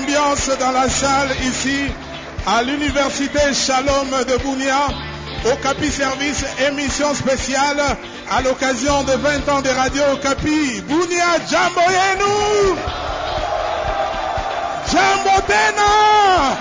l'ambiance dans la salle ici à l'université Shalom de Bounia. Au Capi Service, émission spéciale à l'occasion de 20 ans de Radio Capi. Bounia Jamboyenu! Jambotena!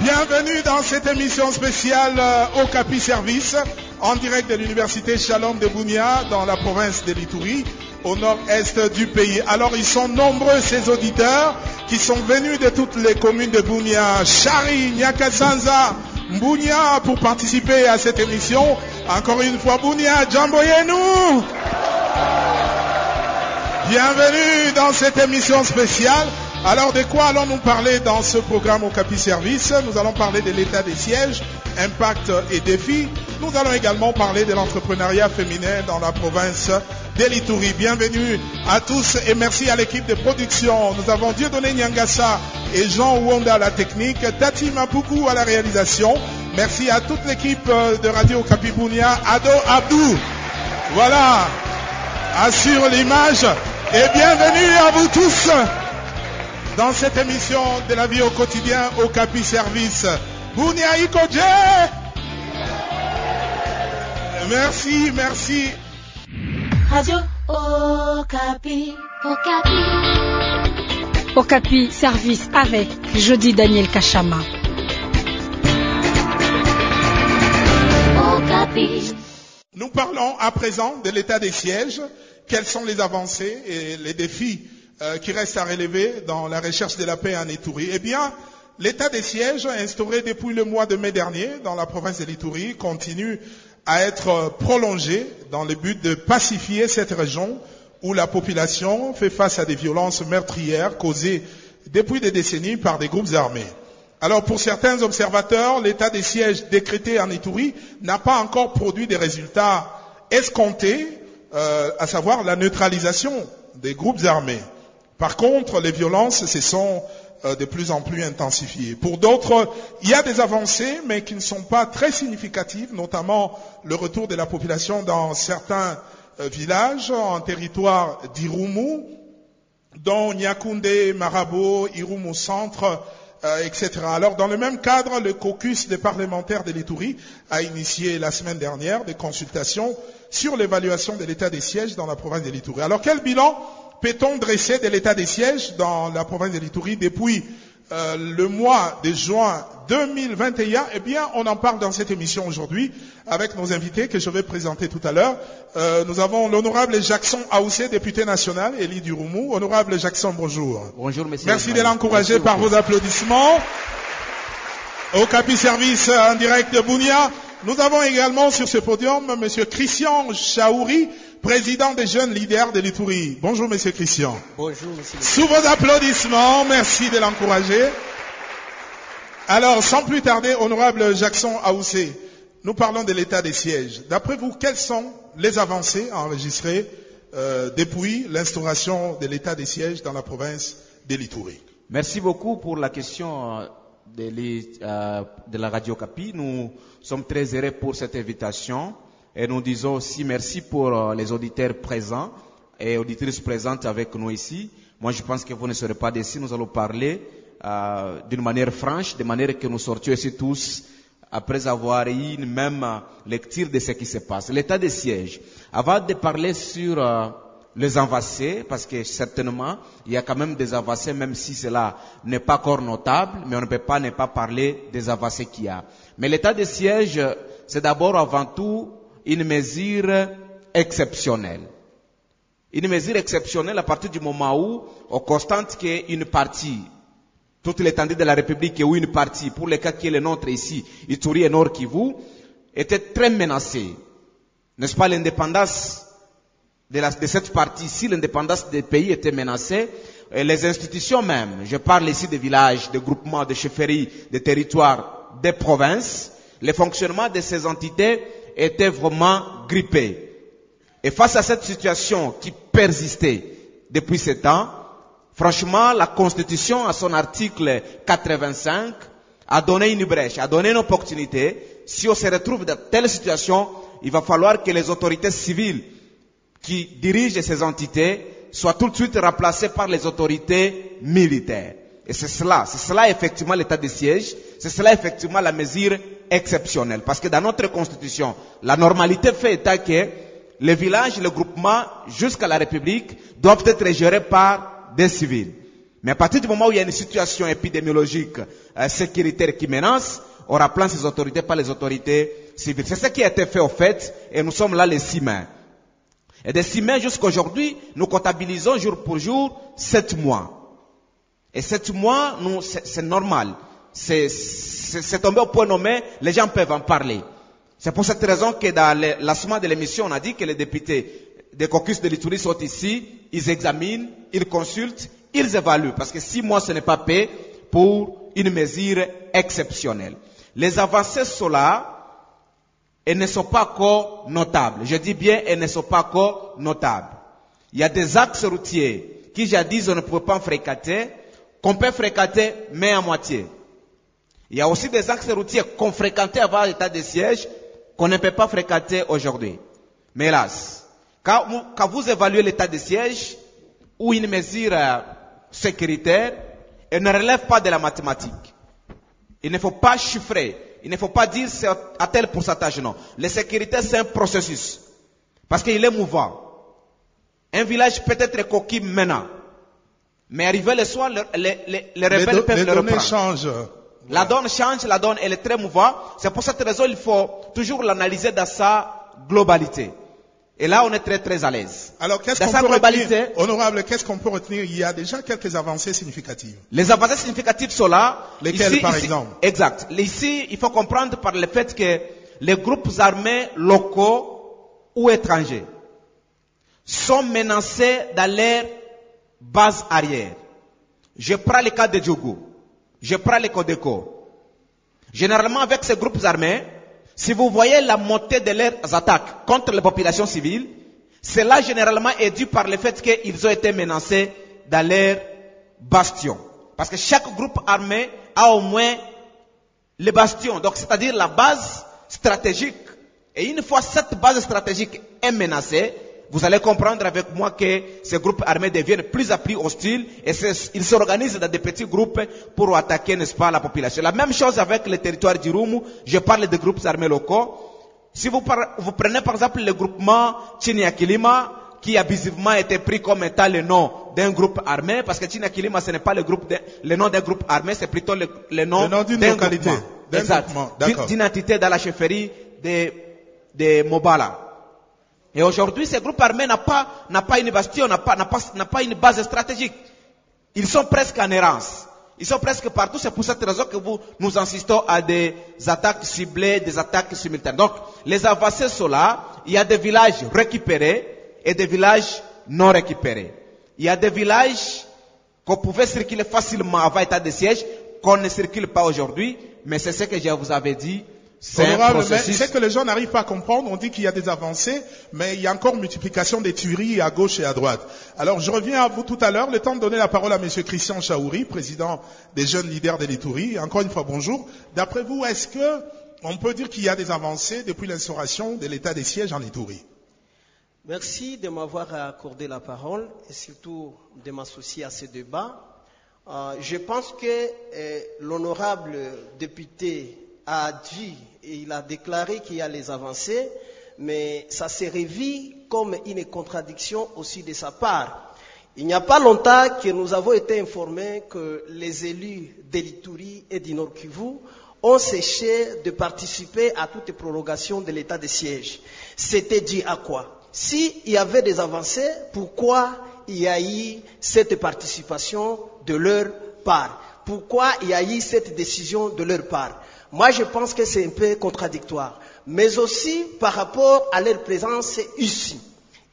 Bienvenue dans cette émission spéciale euh, au Capi Service, en direct de l'université Shalom de Bounia, dans la province de l'Itourie, au nord-est du pays. Alors, ils sont nombreux, ces auditeurs, qui sont venus de toutes les communes de Bounia, Chari, Nyakasanza, Bounia, pour participer à cette émission. Encore une fois, Bounia, Jamboyenu! Bienvenue dans cette émission spéciale. Alors de quoi allons-nous parler dans ce programme au Capi Service? Nous allons parler de l'état des sièges, impact et défis. Nous allons également parler de l'entrepreneuriat féminin dans la province d'Elituri. Bienvenue à tous et merci à l'équipe de production. Nous avons Dieudonné Nyangassa et Jean Wonda à la technique, Tati Mapuku à la réalisation. Merci à toute l'équipe de Radio Capibounia, Ado Abdou. Voilà, assure l'image et bienvenue à vous tous dans cette émission de la vie au quotidien au Capi Service. Bounia Ikoje Merci, merci. Radio Okapi. Okapi. Okapi Service avec Jody Daniel Kachama. Okapi. Nous parlons à présent de l'état des sièges. Quelles sont les avancées et les défis euh, qui restent à relever dans la recherche de la paix en Itourie Eh bien, l'état des sièges instauré depuis le mois de mai dernier dans la province de l'Itourie continue à être prolongé dans le but de pacifier cette région où la population fait face à des violences meurtrières causées depuis des décennies par des groupes armés. Alors pour certains observateurs, l'état des sièges décrété en Itourie n'a pas encore produit des résultats escomptés, euh, à savoir la neutralisation des groupes armés. Par contre, les violences se sont de plus en plus intensifiées. Pour d'autres, il y a des avancées, mais qui ne sont pas très significatives, notamment le retour de la population dans certains euh, villages en territoire d'Irumu, dont Nyakunde, Marabo, Irumu Centre, euh, etc. Alors, dans le même cadre, le caucus des parlementaires de l'Itourie a initié la semaine dernière des consultations sur l'évaluation de l'état des sièges dans la province de l'Itourie. Alors, quel bilan peut-on dresser de l'état des sièges dans la province de l'Itourie depuis euh, le mois de juin 2021 Eh bien, on en parle dans cette émission aujourd'hui avec nos invités que je vais présenter tout à l'heure. Euh, nous avons l'honorable Jackson Aoussé, député national, élu du Roumou. Honorable Jackson, bonjour. Bonjour, monsieur. Merci de l'encourager par vos applaudissements. Au Capi Service en direct de Bounia, nous avons également sur ce podium monsieur Christian Chaouri, président des jeunes leaders de l'Itourie. Bonjour, monsieur Christian. Bonjour, monsieur. Sous vos applaudissements, merci de l'encourager. Alors, sans plus tarder, honorable Jackson Aoussé, nous parlons de l'état des sièges. D'après vous, quelles sont les avancées enregistrées euh, depuis l'instauration de l'état des sièges dans la province de l'Itourie Merci beaucoup pour la question euh, de la Radio Capi. Nous sommes très heureux pour cette invitation et nous disons aussi merci pour euh, les auditeurs présents et auditrices présentes avec nous ici. Moi, je pense que vous ne serez pas déçus. Nous allons parler euh, d'une manière franche, de manière que nous sortions ici tous après avoir eu une même lecture de ce qui se passe. L'état des sièges. Avant de parler sur euh, les avancées, parce que certainement, il y a quand même des avancées, même si cela n'est pas encore notable, mais on ne peut pas ne pas parler des avancées qu'il y a. Mais l'état des sièges, c'est d'abord avant tout une mesure exceptionnelle. Une mesure exceptionnelle à partir du moment où on constate qu'une partie, toute l'étendue de la République ou une partie, pour le cas qui est le nôtre ici, Ituri et Nord Kivu, était très menacée. N'est-ce pas l'indépendance de, la, de, cette partie, si l'indépendance des pays était menacée, et les institutions même, je parle ici des villages, des groupements, des chefferies, des territoires, des provinces, le fonctionnement de ces entités était vraiment grippé. Et face à cette situation qui persistait depuis ce temps, Franchement, la Constitution, à son article 85, a donné une brèche, a donné une opportunité. Si on se retrouve dans telle situation, il va falloir que les autorités civiles qui dirigent ces entités soient tout de suite remplacées par les autorités militaires. Et c'est cela, c'est cela effectivement l'état de siège, c'est cela effectivement la mesure exceptionnelle. Parce que dans notre constitution, la normalité fait état que les villages, les groupements, jusqu'à la République, doivent être gérés par des civils. Mais à partir du moment où il y a une situation épidémiologique euh, sécuritaire qui menace, on remplace ces autorités par les autorités civiles. C'est ce qui a été fait au fait, et nous sommes là les six mains. Et des six mains jusqu'à aujourd'hui, nous comptabilisons jour pour jour sept mois. Et sept mois, nous, c'est normal. C'est- tombé au point nommé, les gens peuvent en parler. C'est pour cette raison que dans le lancement de l'émission, on a dit que les députés des caucus de l'Itourie sont ici, ils examinent, ils consultent, ils évaluent. Parce que six mois, ce n'est pas paix pour une mesure exceptionnelle. Les avancées sont là, elles ne sont pas encore notables. Je dis bien, elles ne sont pas encore notables. Il y a des axes routiers qui jadis on ne pouvait pas fréquenter, qu'on peut fréquenter, mais à moitié. Il y a aussi des axes routiers qu'on fréquentait avant l'état de siège, qu'on ne peut pas fréquenter aujourd'hui. Mais hélas, quand vous, quand vous évaluez l'état de siège ou une mesure euh, sécuritaire, elle ne relève pas de la mathématique. Il ne faut pas chiffrer. Il ne faut pas dire c'est à tel pourcentage, non. La sécurité, c'est un processus. Parce qu'il est mouvant. Un village peut être coquille maintenant. Mais arrivé le soir, le- les, les- les Les, rebelles do- peuvent le reprendre. changent. La donne change, la donne elle est très mouvante. C'est pour cette raison qu'il faut toujours l'analyser dans sa globalité. Et là, on est très très à l'aise. Alors, qu'est-ce qu'on peut globalité, retenir Honorable, qu'est-ce qu'on peut retenir? Il y a déjà quelques avancées significatives. les avancées significatives sont là. Lesquelles, par exemple? Exact. Ici, il faut comprendre par le fait que les groupes armés locaux ou étrangers sont menacés dans leur base arrière. Je prends le cas de Djougou. Je prends le Codeco. Généralement, avec ces groupes armés, si vous voyez la montée de leurs attaques contre les populations civiles, cela généralement est dû par le fait qu'ils ont été menacés dans leur bastion. Parce que chaque groupe armé a au moins les bastions, donc c'est-à-dire la base stratégique. Et une fois cette base stratégique est menacée, vous allez comprendre avec moi que ces groupes armés deviennent plus à plus hostiles et ils s'organisent dans des petits groupes pour attaquer, n'est-ce pas, la population. La même chose avec le territoire du Rumu, je parle des groupes armés locaux. Si vous, par- vous prenez par exemple le groupement Chiniakilima, qui abusivement a été pris comme étant le nom d'un groupe armé, parce que Chiniakilima ce n'est pas le, groupe de- le nom d'un groupe armé, c'est plutôt le, le nom, nom d'une d'un localité. D'une entité dans la chefferie de, de Mobala. Et aujourd'hui, ce groupe armé n'a pas, pas une bastion, n'a pas, pas, pas une base stratégique. Ils sont presque en errance. Ils sont presque partout. C'est pour cette raison que vous, nous insistons à des attaques ciblées, des attaques simultanées. Donc, les avancées sont là. Il y a des villages récupérés et des villages non récupérés. Il y a des villages qu'on pouvait circuler facilement avant état de siège, qu'on ne circule pas aujourd'hui. Mais c'est ce que je vous avais dit. C'est c'est que les gens n'arrivent pas à comprendre. On dit qu'il y a des avancées, mais il y a encore multiplication des tueries à gauche et à droite. Alors, je reviens à vous tout à l'heure. Le temps de donner la parole à Monsieur Christian Chaouri, président des jeunes leaders de l'Itourie. Encore une fois, bonjour. D'après vous, est-ce que on peut dire qu'il y a des avancées depuis l'instauration de l'état des sièges en Itourie Merci de m'avoir accordé la parole et surtout de m'associer à ce débat. Euh, je pense que euh, l'honorable député a dit et il a déclaré qu'il y a les avancées, mais ça s'est revu comme une contradiction aussi de sa part. Il n'y a pas longtemps que nous avons été informés que les élus d'Elituri et du Nord Kivu ont séché de participer à toute prorogation de l'état de siège. C'était dit à quoi? S'il y avait des avancées, pourquoi y a eu cette participation de leur part? Pourquoi y a eu cette décision de leur part? Moi, je pense que c'est un peu contradictoire. Mais aussi par rapport à leur présence ici.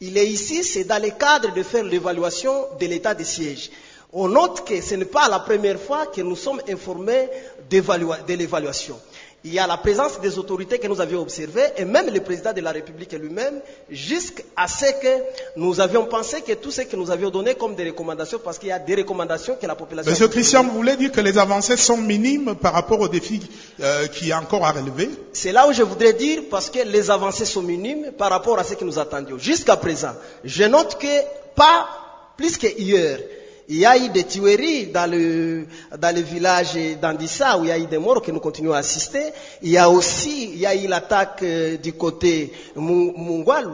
Il est ici, c'est dans le cadre de faire l'évaluation de l'état de siège. On note que ce n'est pas la première fois que nous sommes informés de l'évaluation. Il y a la présence des autorités que nous avions observées et même le président de la République lui-même, jusqu'à ce que nous avions pensé que tout ce que nous avions donné comme des recommandations, parce qu'il y a des recommandations que la population... Monsieur Christian, vous voulez dire que les avancées sont minimes par rapport aux défis euh, qui y a encore à relever? C'est là où je voudrais dire, parce que les avancées sont minimes par rapport à ce que nous attendions. Jusqu'à présent, je note que pas plus que hier, il y a eu des tueries dans le, dans le village d'Andissa où il y a eu des morts que nous continuons à assister. Il y a aussi, il y a eu l'attaque euh, du côté Mu- Mungwalu.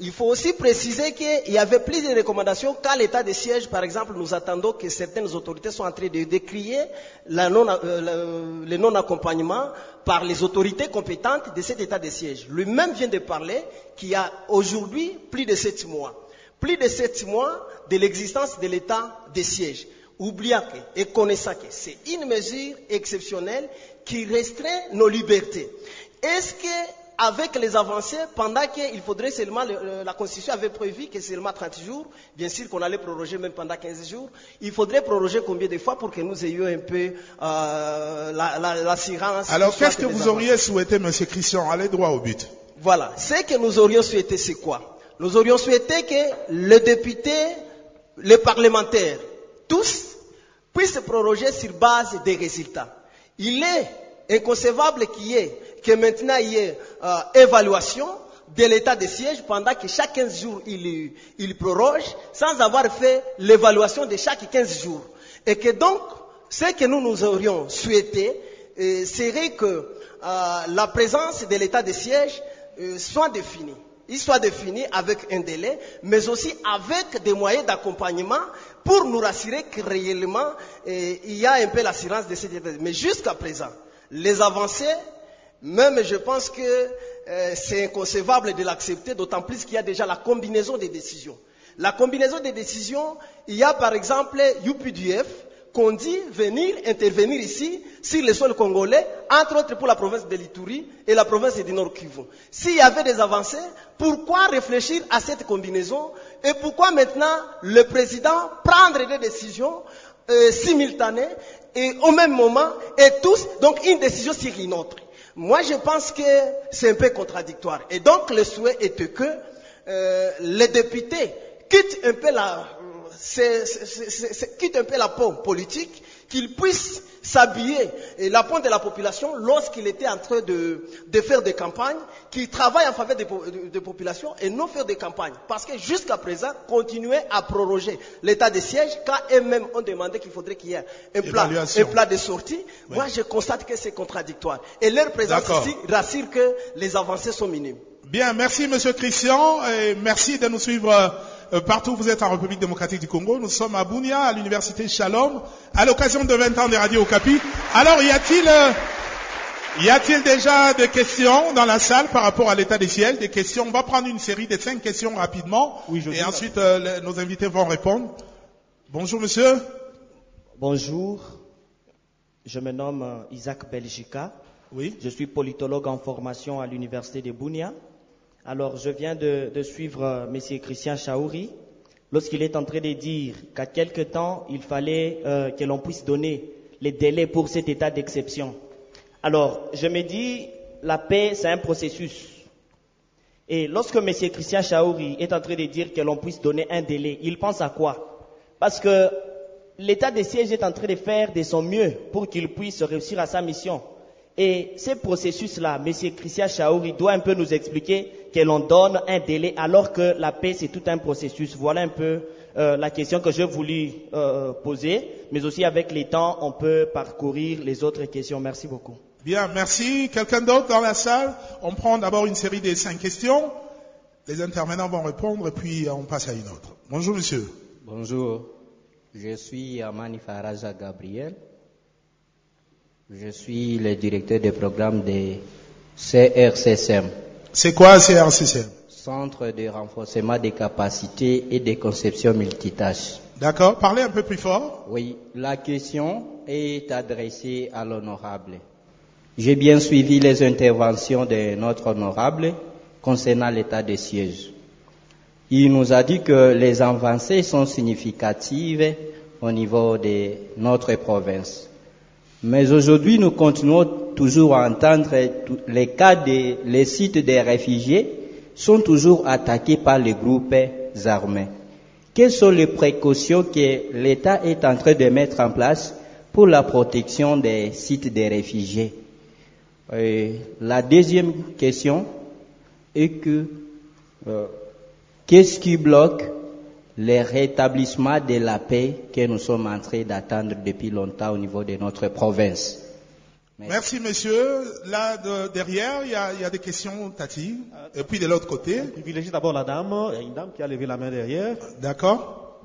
Il faut aussi préciser qu'il y avait plus de recommandations qu'à l'état de siège, par exemple, nous attendons que certaines autorités soient en train de décrier euh, le non-accompagnement par les autorités compétentes de cet état de siège. Lui-même vient de parler qu'il y a aujourd'hui plus de sept mois plus de sept mois de l'existence de l'état de siège. Oubliant que, et connaissant que c'est une mesure exceptionnelle qui restreint nos libertés. Est-ce que avec les avancées, pendant qu'il faudrait seulement, le- le- la Constitution avait prévu que seulement 30 jours, bien sûr qu'on allait proroger même pendant 15 jours, il faudrait proroger combien de fois pour que nous ayons un peu euh, la- la- l'assurance. Alors, qu'est-ce que vous avancées? auriez souhaité, Monsieur Christian? Allez droit au but. Voilà. Ce que nous aurions souhaité, c'est quoi? Nous aurions souhaité que les députés, les parlementaires, tous, puissent proroger sur base des résultats. Il est inconcevable qu'il y ait, que maintenant il y ait euh, évaluation de l'état de siège pendant que chaque 15 jours il, il proroge sans avoir fait l'évaluation de chaque 15 jours. Et que donc, ce que nous aurions souhaité euh, serait que euh, la présence de l'état de siège soit définie. Il soit défini avec un délai, mais aussi avec des moyens d'accompagnement pour nous rassurer que réellement euh, il y a un peu l'assurance de cet état. Mais jusqu'à présent, les avancées, même je pense que euh, c'est inconcevable de l'accepter, d'autant plus qu'il y a déjà la combinaison des décisions. La combinaison des décisions, il y a par exemple UPDF qu'on dit venir intervenir ici sur le sol congolais, entre autres pour la province de l'Ituri et la province du Nord Kivu. S'il y avait des avancées, pourquoi réfléchir à cette combinaison et pourquoi maintenant le président prendre des décisions euh, simultanées et au même moment et tous, donc une décision sur une autre? Moi, je pense que c'est un peu contradictoire. Et donc, le souhait était que euh, les députés quittent un peu la, c'est- quittent un peu la peau politique, qu'ils puissent s'habiller et la peau de la population lorsqu'il était en train de, de faire des campagnes, qu'ils travaillent en faveur des, de- populations et non faire des campagnes. Parce que jusqu'à présent, continuer à proroger l'état de siège quand eux-mêmes ont demandé qu'il faudrait qu'il y ait un plan, Évaluation. un plan de sortie. Moi, je constate que c'est contradictoire. Et leur présence ici rassure que les avancées sont minimes. Bien, merci Monsieur Christian et merci de nous suivre partout où vous êtes en République démocratique du Congo. Nous sommes à Bunia, à l'université Shalom, à l'occasion de 20 ans de Radio Okapi. Alors, y a-t-il euh, y a-t-il déjà des questions dans la salle par rapport à l'état des ciels Des questions On va prendre une série de cinq questions rapidement et ensuite euh, nos invités vont répondre. Bonjour Monsieur. Bonjour, je me nomme euh, Isaac Belgica. Oui. Je suis politologue en formation à l'université de Bunia. Alors, je viens de, suivre euh, M. Christian Chaouri lorsqu'il est en train de dire qu'à quelque temps, il fallait euh, que l'on puisse donner les délais pour cet état d'exception. Alors, je me dis, la paix, c'est un processus. Et lorsque M. Christian Chaouri est en train de dire que l'on puisse donner un délai, il pense à quoi? Parce que l'état de siège est en train de faire de son mieux pour qu'il puisse réussir à sa mission. Et ce processus-là, M. Christian Chaouri doit un peu nous expliquer que l'on donne un délai alors que la paix, c'est tout un processus. Voilà un peu euh, la question que je voulais euh, poser, mais aussi avec les temps, on peut parcourir les autres questions. Merci beaucoup. Bien, merci. Quelqu'un d'autre dans la salle? On prend d'abord une série de cinq questions. Les intervenants vont répondre et puis on passe à une autre. Bonjour Monsieur. Bonjour, je suis Amani Faraja Gabriel. Je suis le directeur des programmes de CRCSM, C'est quoi CRCCM Centre de renforcement des capacités et des conceptions multitâches. D'accord Parlez un peu plus fort. Oui, la question est adressée à l'honorable. J'ai bien suivi les interventions de notre honorable concernant l'état de siège. Il nous a dit que les avancées sont significatives au niveau de notre province. Mais aujourd'hui, nous continuons toujours à entendre les cas des les sites des réfugiés sont toujours attaqués par les groupes armés. Quelles sont les précautions que l'État est en train de mettre en place pour la protection des sites des réfugiés? Et La deuxième question est que euh, qu'est-ce qui bloque le rétablissement de la paix que nous sommes en train d'attendre depuis longtemps au niveau de notre province Merci, monsieur. Là, de- derrière, il y, a, il y a des questions, Tati. Et puis de l'autre côté. Privilégier d'abord la dame. Il y a une dame qui a levé la main derrière. D'accord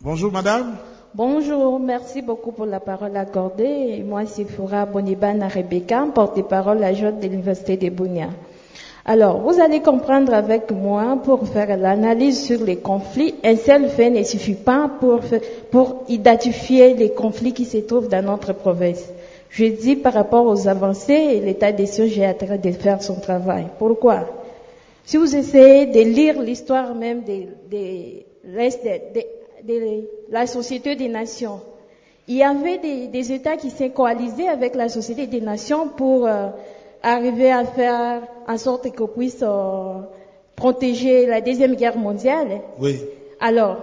Bonjour, madame. Bonjour, merci beaucoup pour la parole accordée. Moi, c'est Foura Bonibana Rebecca, porte-parole adjointe de l'Université de Bounia. Alors, vous allez comprendre avec moi pour faire l'analyse sur les conflits. Un seul fait ne suffit pas pour, pour identifier les conflits qui se trouvent dans notre province. Je dis par rapport aux avancées, l'état des est en train de faire son travail. Pourquoi? Si vous essayez de lire l'histoire même de, de l'Est de- de- de la Société des Nations, il y avait des, des États qui s'est coalisés avec la Société des Nations pour euh, arriver à faire en sorte qu'on puisse euh, protéger la Deuxième Guerre mondiale. Oui. Alors,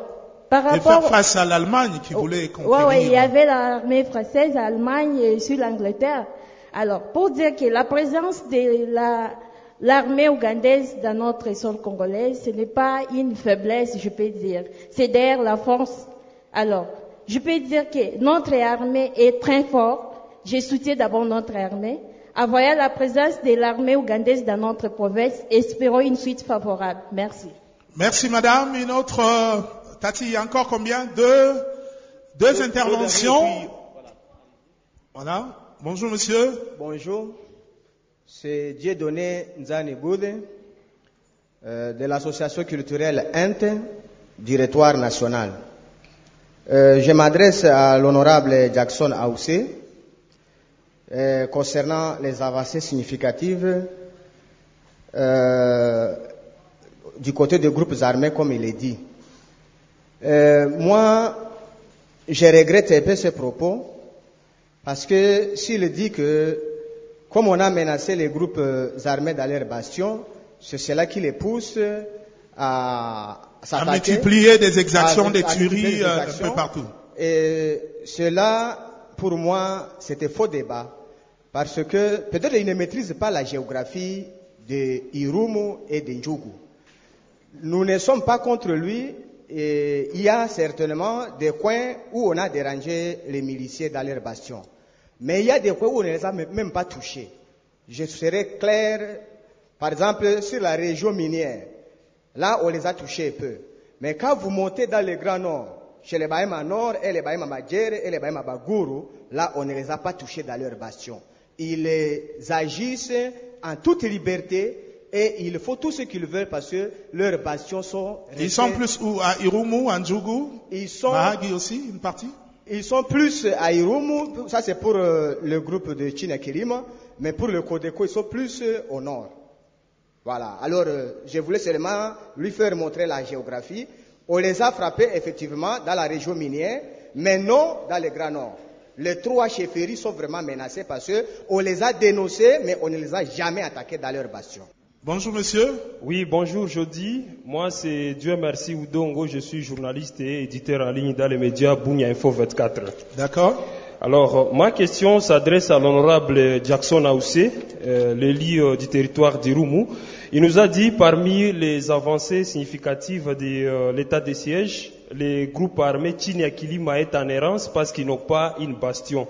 par Et rapport... faire face à l'Allemagne qui voulait Ouais, conquérir. ouais, il y avait l'armée française, l'Allemagne et sur l'Angleterre. Alors, pour dire que la présence de la, l'armée ougandaise dans notre sol congolais, ce n'est pas une faiblesse, je peux dire. C'est d'ailleurs la force. Alors, je peux dire que notre armée est très forte. Je soutiens d'abord notre armée. En voyant la présence de l'armée ougandaise dans notre province, espérons une suite favorable. Merci. Merci, madame. Une autre. euh, Tati, il y a encore combien? Deux, deux interventions. Voilà. Bonjour, monsieur. Bonjour, c'est Dieudonné Nzane Boude euh, de l'association culturelle INTE, directoire national. Euh, je m'adresse à l'honorable Jackson Aoussé euh, concernant les avancées significatives euh, du côté des groupes armés, comme il est dit. Euh, moi, je regrette un peu ce propos parce que s'il dit que, comme on a menacé les groupes euh, armés dans leur bastion, c'est cela qui les pousse à À multiplier des exactions, à- des tueries euh, un peu partout. Et cela, pour moi, c'était faux débat. Parce que peut-être ils ne maîtrisent pas la géographie de Irumu et de Ndjougou. Nous ne sommes pas contre lui. Et il y a certainement des coins où on a dérangé les miliciens dans leur bastion. Mais il y a des coins où on ne les a même pas touchés. Je serai clair, par exemple, sur la région minière. Là, on les a touchés peu. Mais quand vous montez dans le Grand Nord, chez les Bahama Nord et les Bahama Madjere et les Bahama Baguru, là, on ne les a pas touchés dans leur bastion. Ils agissent en toute liberté et ils font tout ce qu'ils veulent parce que leurs bastions sont Ils sont plus où? À Irumu, à Ndjougou Ils sont, Mahagi aussi, une partie? Ils sont plus à Irumu, ça c'est pour euh, le groupe de China-Kirima, mais pour le Kodeko, ils sont plus euh, au nord. Voilà. Alors, euh, je voulais seulement lui faire montrer la géographie. On les a frappés effectivement dans la région minière, mais non dans le Grand Nord. Les trois chefferies sont vraiment menacées parce que on les a dénoncés, mais on ne les a jamais attaqués dans leur bastion. Bonjour, monsieur. Oui, bonjour, Jody. Moi, c'est Dieu merci Oudongo. Je suis journaliste et éditeur en ligne dans les médias Bounia Info 24. D'accord. Alors, euh, ma question s'adresse à l'honorable Jackson Aoussé, euh, l'élu euh, du territoire d'Irumu. Il nous a dit, parmi les avancées significatives de euh, l'état de siège, les groupes armés Tchiniakilima est en errance parce qu'ils n'ont pas une bastion.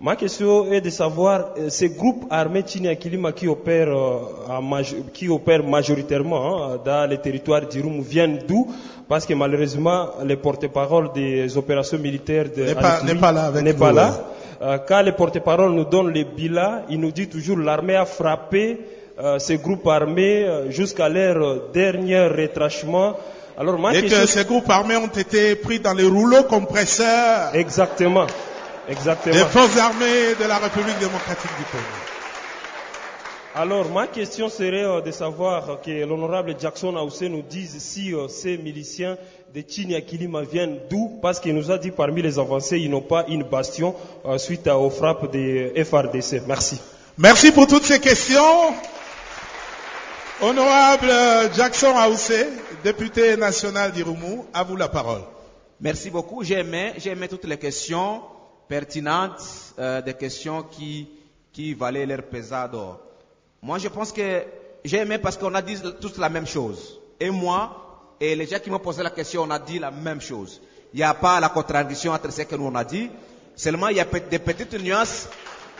Ma question est de savoir, euh, ces groupes armés Tchiniakilima qui opèrent, euh, qui opèrent majoritairement hein, dans les territoires d'Irumu viennent d'où? Parce que malheureusement, les porte-parole des opérations militaires de N'est pas- Anituri n'est pas là avec pas là. Euh, quand les porte-parole nous donnent les bilans, ils nous disent toujours l'armée a frappé euh, ces groupes armés jusqu'à leur dernier retranchement. Alors ma Et que ces groupes armés ont été pris dans les rouleaux compresseurs exactement, exactement. des forces armées de la République démocratique du Congo. Alors, ma question serait euh, de savoir que l'honorable Jackson Aoussé nous dise si euh, ces miliciens de Chiniakilima viennent d'où, parce qu'il nous a dit parmi les avancées, ils n'ont pas une bastion euh, suite aux frappes des FRDC. Merci. Merci pour toutes ces questions. Honorable euh, Jackson Aoussé, député national d'Irumu, à vous la parole. Merci beaucoup. J'ai aimé, j'ai aimé toutes les questions pertinentes, euh, des questions qui, qui valaient leur pesant d'or. Moi, je pense que j'ai aimé parce qu'on a dit tous la même chose. Et moi, et les gens qui m'ont posé la question, on a dit la même chose. Il n'y a pas la contradiction entre ce que nous on a dit. Seulement, il y a des petites nuances.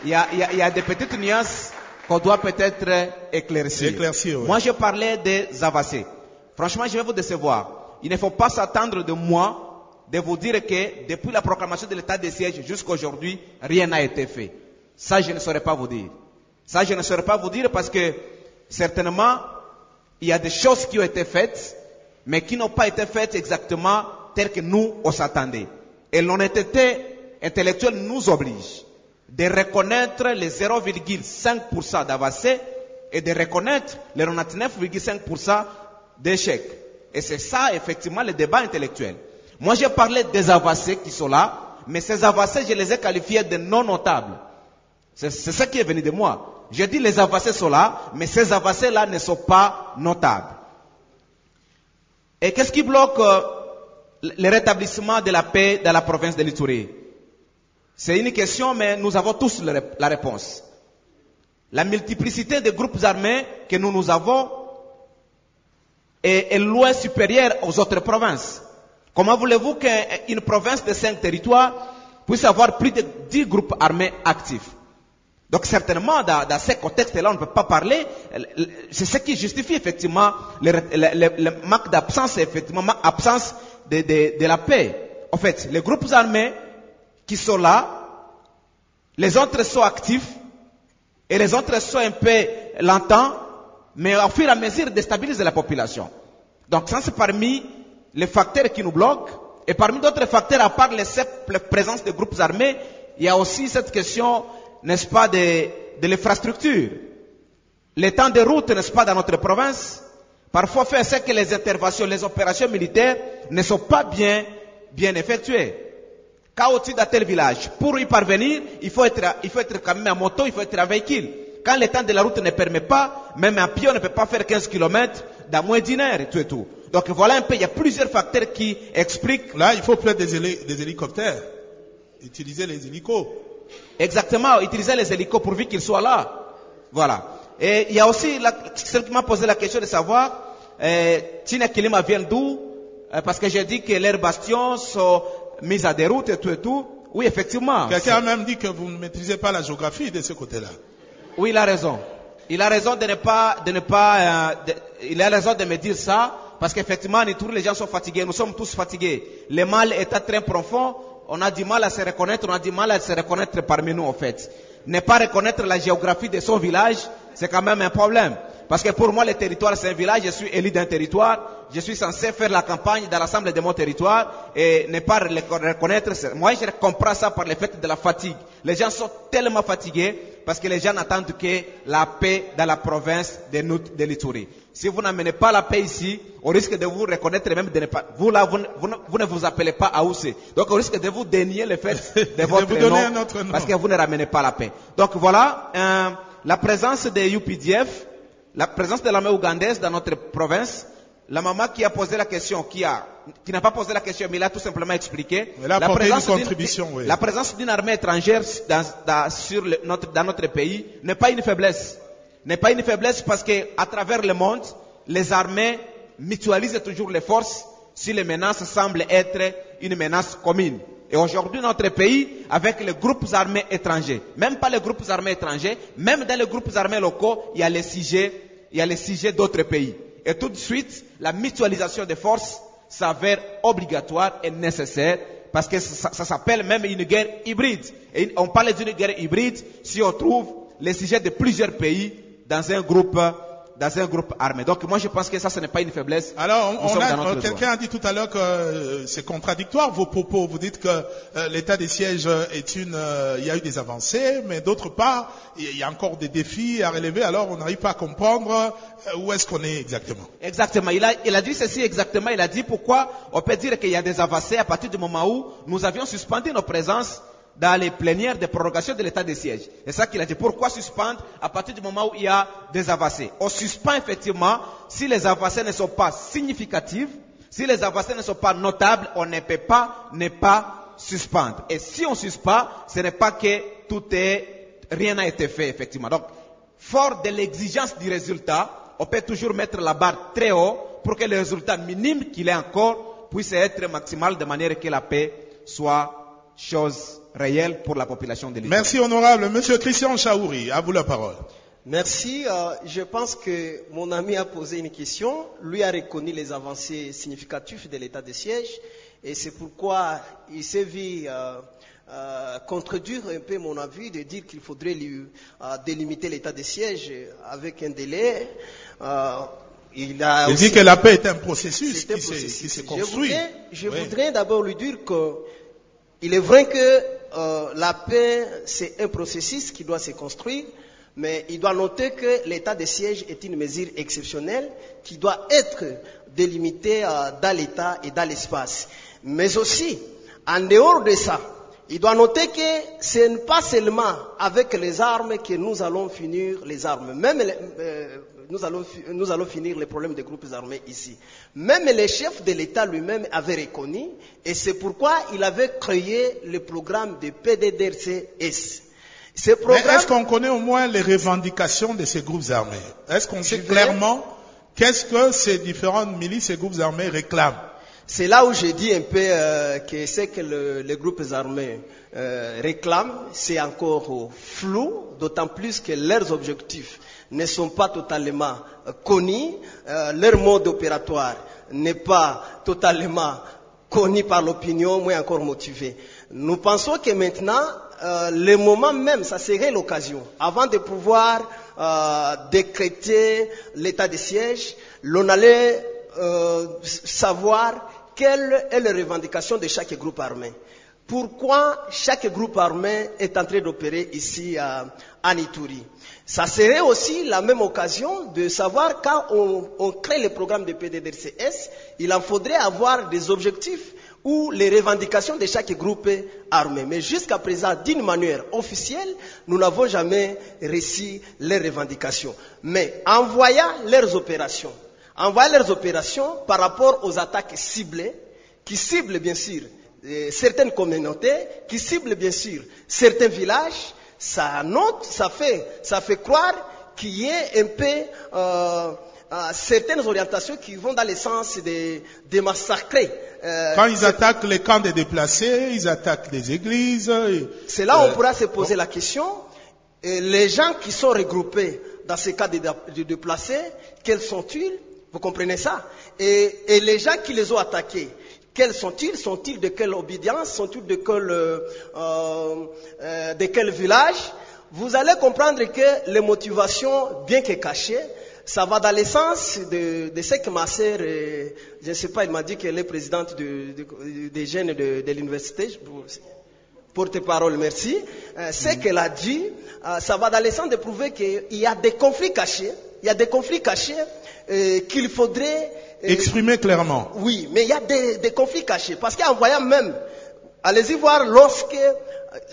Il y a, il y a- il y a des petites nuances qu'on doit peut-être éclaircir. Éclaircir, oui. Moi, je parlais des avancées. Franchement, je vais vous décevoir. Il ne faut pas s'attendre de moi de vous dire que depuis la proclamation de l'état de siège jusqu'à aujourd'hui, rien n'a été fait. Ça, je ne saurais pas vous dire. Ça, je ne saurais pas vous dire parce que certainement, il y a des choses qui ont été faites, mais qui n'ont pas été faites exactement telles que nous, on s'attendait. Et l'honnêteté intellectuelle nous oblige de reconnaître les 0,5% d'avancées et de reconnaître les 99,5% d'échecs. Et c'est ça, effectivement, le débat intellectuel. Moi, j'ai parlé des avancées qui sont là, mais ces avancées, je les ai qualifiées de non notables. C'est ça qui est venu de moi. J'ai dit les avancées sont là, mais ces avancées-là ne sont pas notables. Et qu'est-ce qui bloque euh, le rétablissement de la paix dans la province de l'Itourie C'est une question, mais nous avons tous la réponse. La multiplicité de groupes armés que nous, nous avons est, est loin supérieure aux autres provinces. Comment voulez-vous qu'une province de cinq territoires puisse avoir plus de dix groupes armés actifs? Donc certainement, dans, dans ces contextes-là, on ne peut pas parler. C'est ce qui justifie effectivement le, le- le- manque d'absence, effectivement, manque d'absence de, de- de la paix. En fait, les groupes armés qui sont là, les autres sont actifs et les autres sont un peu lentants, mais au fur et à mesure déstabilisent la population. Donc ça, c'est parmi les facteurs qui nous bloquent. Et parmi d'autres facteurs, à part les simples présences de groupes armés, il y a aussi cette question, n'est-ce pas, de, de l'infrastructure. Les temps de route, n'est-ce pas, dans notre province, parfois fait c'est que les interventions, les opérations militaires ne sont pas bien, bien effectuées. Quand au-dessus d'un tel village, pour y parvenir, il faut être, il faut être quand même en moto, il faut être en véhicule. Quand le temps de la route ne permet pas, même un pion ne peut pas faire 15 km dans moins d'une heure et tout et tout. Donc voilà un peu, il y a plusieurs facteurs qui expliquent. Là, il faut peut-être des, héli- des hélicoptères. Utiliser les hélicos. Exactement, utiliser les hélicos pourvu qu'ils soient là. Voilà. Et il y a aussi la, celle qui m'a posé la question de savoir, euh, Tina Kilima vient d'où? Euh, Parce que j'ai dit que leurs bastions sont mis à déroute et tout et tout. Oui, effectivement. Quelqu'un a même dit que vous ne maîtrisez pas la géographie de ce côté-là. Oui, il a raison. Il a raison de ne pas, de ne pas, euh, il a raison de me dire ça, parce qu'effectivement, en Ituri, les gens sont fatigués. Nous sommes tous fatigués. Le mal est très profond. On a du mal à se reconnaître. On a du mal à se reconnaître parmi nous, en fait. Ne pas reconnaître la géographie de son village, c'est quand même un problème. Parce que pour moi, le territoire, c'est un village. Je suis élu d'un territoire. Je suis censé faire la campagne dans l'ensemble de mon territoire et ne pas le reconnaître. Moi, je comprends ça par le fait de la fatigue. Les gens sont tellement fatigués parce que les gens n'attendent que la paix dans la province de, de l'Ituri. Si vous n'amenez pas la paix ici, on risque de vous reconnaître et même de ne pas. Vous là, vous, ne- vous vous ne vous appelez pas Aoussé. Donc on risque de vous dénier le fait de votre vous donner nom, un autre nom. parce que vous ne ramenez pas la paix. Donc voilà, euh, la présence des UPDF, la présence de l'armée ougandaise dans notre province, la maman qui a posé la question, qui a, qui n'a pas posé la question, mais il a tout simplement expliqué. Elle a la une présence d'une- contribution, oui. la présence d'une armée étrangère dans, dans- sur le- notre, dans notre pays n'est pas une faiblesse. N'est pas une faiblesse parce que à travers le monde, les armées mutualisent toujours les forces si les menaces semblent être une menace commune. Et aujourd'hui, notre pays, avec les groupes armés étrangers, même pas les groupes armés étrangers, même dans les groupes armés locaux, il y a les sujets, il y a les sujets d'autres pays. Et tout de suite, la mutualisation des forces s'avère obligatoire et nécessaire parce que ça, ça s'appelle même une guerre hybride. Et on parle d'une guerre hybride si on trouve les sujets de plusieurs pays dans un groupe, dans un groupe armé. Donc moi je pense que ça, ce n'est pas une faiblesse. Alors, euh, quelqu'un a dit tout à l'heure que euh, c'est contradictoire vos propos. Vous dites que euh, l'état des sièges est une, euh, il y a eu des avancées, mais d'autre part, il y a encore des défis à relever. Alors, on n'arrive pas à comprendre où est-ce qu'on est exactement. Exactement. Il a, il a dit ceci exactement. Il a dit pourquoi on peut dire qu'il y a des avancées à partir du moment où nous avions suspendu nos présences dans les plénières de prorogation de l'état de siège. C'est ça qu'il a dit. Pourquoi suspendre à partir du moment où il y a des avancées? On suspend effectivement si les avancées ne sont pas significatives, si les avancées ne sont pas notables, on ne peut pas ne pas suspendre. Et si on suspend, ce n'est pas que tout est, rien n'a été fait effectivement. Donc, fort de l'exigence du résultat, on peut toujours mettre la barre très haut pour que le résultat minime qu'il est encore puisse être maximal de manière que la paix soit chose réelle pour la population de l'île. Merci, honorable. Monsieur Christian Chaouri, à vous la parole. Merci. Euh, je pense que mon ami a posé une question. Lui a reconnu les avancées significatives de l'état de siège et c'est pourquoi il s'est vu euh, euh, contredire un peu mon avis de dire qu'il faudrait lui euh, délimiter l'état de siège avec un délai. Euh, il a Il aussi- dit que la paix est un processus C'est un qui se, processus. qui se Je construit. voudrais, je Oui. voudrais d'abord lui dire que il est vrai que euh, la paix, c'est un processus qui doit se construire, mais il doit noter que l'état de siège est une mesure exceptionnelle qui doit être délimitée euh, dans l'état et dans l'espace. Mais aussi, en dehors de ça, il doit noter que ce n'est pas seulement avec les armes que nous allons finir les armes. Même euh, nous, allons, fi- nous allons finir les problèmes des groupes armés ici. Même le chef de l'État lui-même avait reconnu, et c'est pourquoi il avait créé le programme de PDDRCS. Ce Mais programme, est-ce qu'on connaît au moins les revendications de ces groupes armés? Est-ce qu'on sait vais- clairement qu'est-ce que ces différentes milices et groupes armés réclament? C'est là où je dis un peu euh, que ce que le- les groupes armés euh, réclament, c'est encore flou, d'autant plus que leurs objectifs ne sont pas totalement euh, connus, euh, leur mode opératoire n'est pas totalement connu par l'opinion, moins encore motivé. Nous pensons que maintenant, euh, le moment même, ça serait l'occasion, avant de pouvoir décréter l'état de siège, l'on allait savoir quelle est la revendication de chaque groupe armé. Pourquoi chaque groupe armé est en train d'opérer ici à, à Ituri Ça serait aussi la même occasion de savoir quand on, crée le programme de PDDRCS, il en faudrait avoir des objectifs ou les revendications de chaque groupe armé. Mais jusqu'à présent, d'une manière officielle, nous n'avons jamais reçu les revendications. Mais en voyant leurs opérations, en voyant leurs opérations par rapport aux attaques ciblées, qui ciblent bien sûr euh, certaines communautés, qui ciblent bien sûr certains villages, ça note, ça fait, ça fait croire qu'il y a un peu euh, euh, certaines orientations qui vont dans le sens de, de massacrer. euh, Quand ils attaquent les camps des déplacés, ils attaquent des églises. c'est là où Euh, on pourra se poser la question, et les gens qui sont regroupés dans ces cas de, de déplacés, quels sont-ils? Vous comprenez ça? Et, et les gens qui les ont attaqués, quels sont-ils? Sont-ils de quelle obédience? Sont-ils de quel, euh, euh, de quel village? Vous allez comprendre que les motivations, bien que cachées, ça va dans le sens de, de ce que ma sœur, euh, je ne sais pas, elle m'a dit qu'elle est présidente de- de- des jeunes de, de l'université. Porte-parole, merci. Euh, ce qu'elle a dit, ça va dans le sens de prouver qu'il y a des conflits cachés, il y a des conflits cachés euh, qu'il faudrait... Exprimer clairement. oui, mais il y a des, des conflits cachés. Parce qu'en voyant même, allez-y voir, lorsque,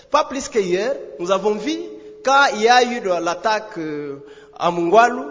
pas plus qu'hier, nous avons vu, quand il y a eu l'attaque euh, à Mungwalu,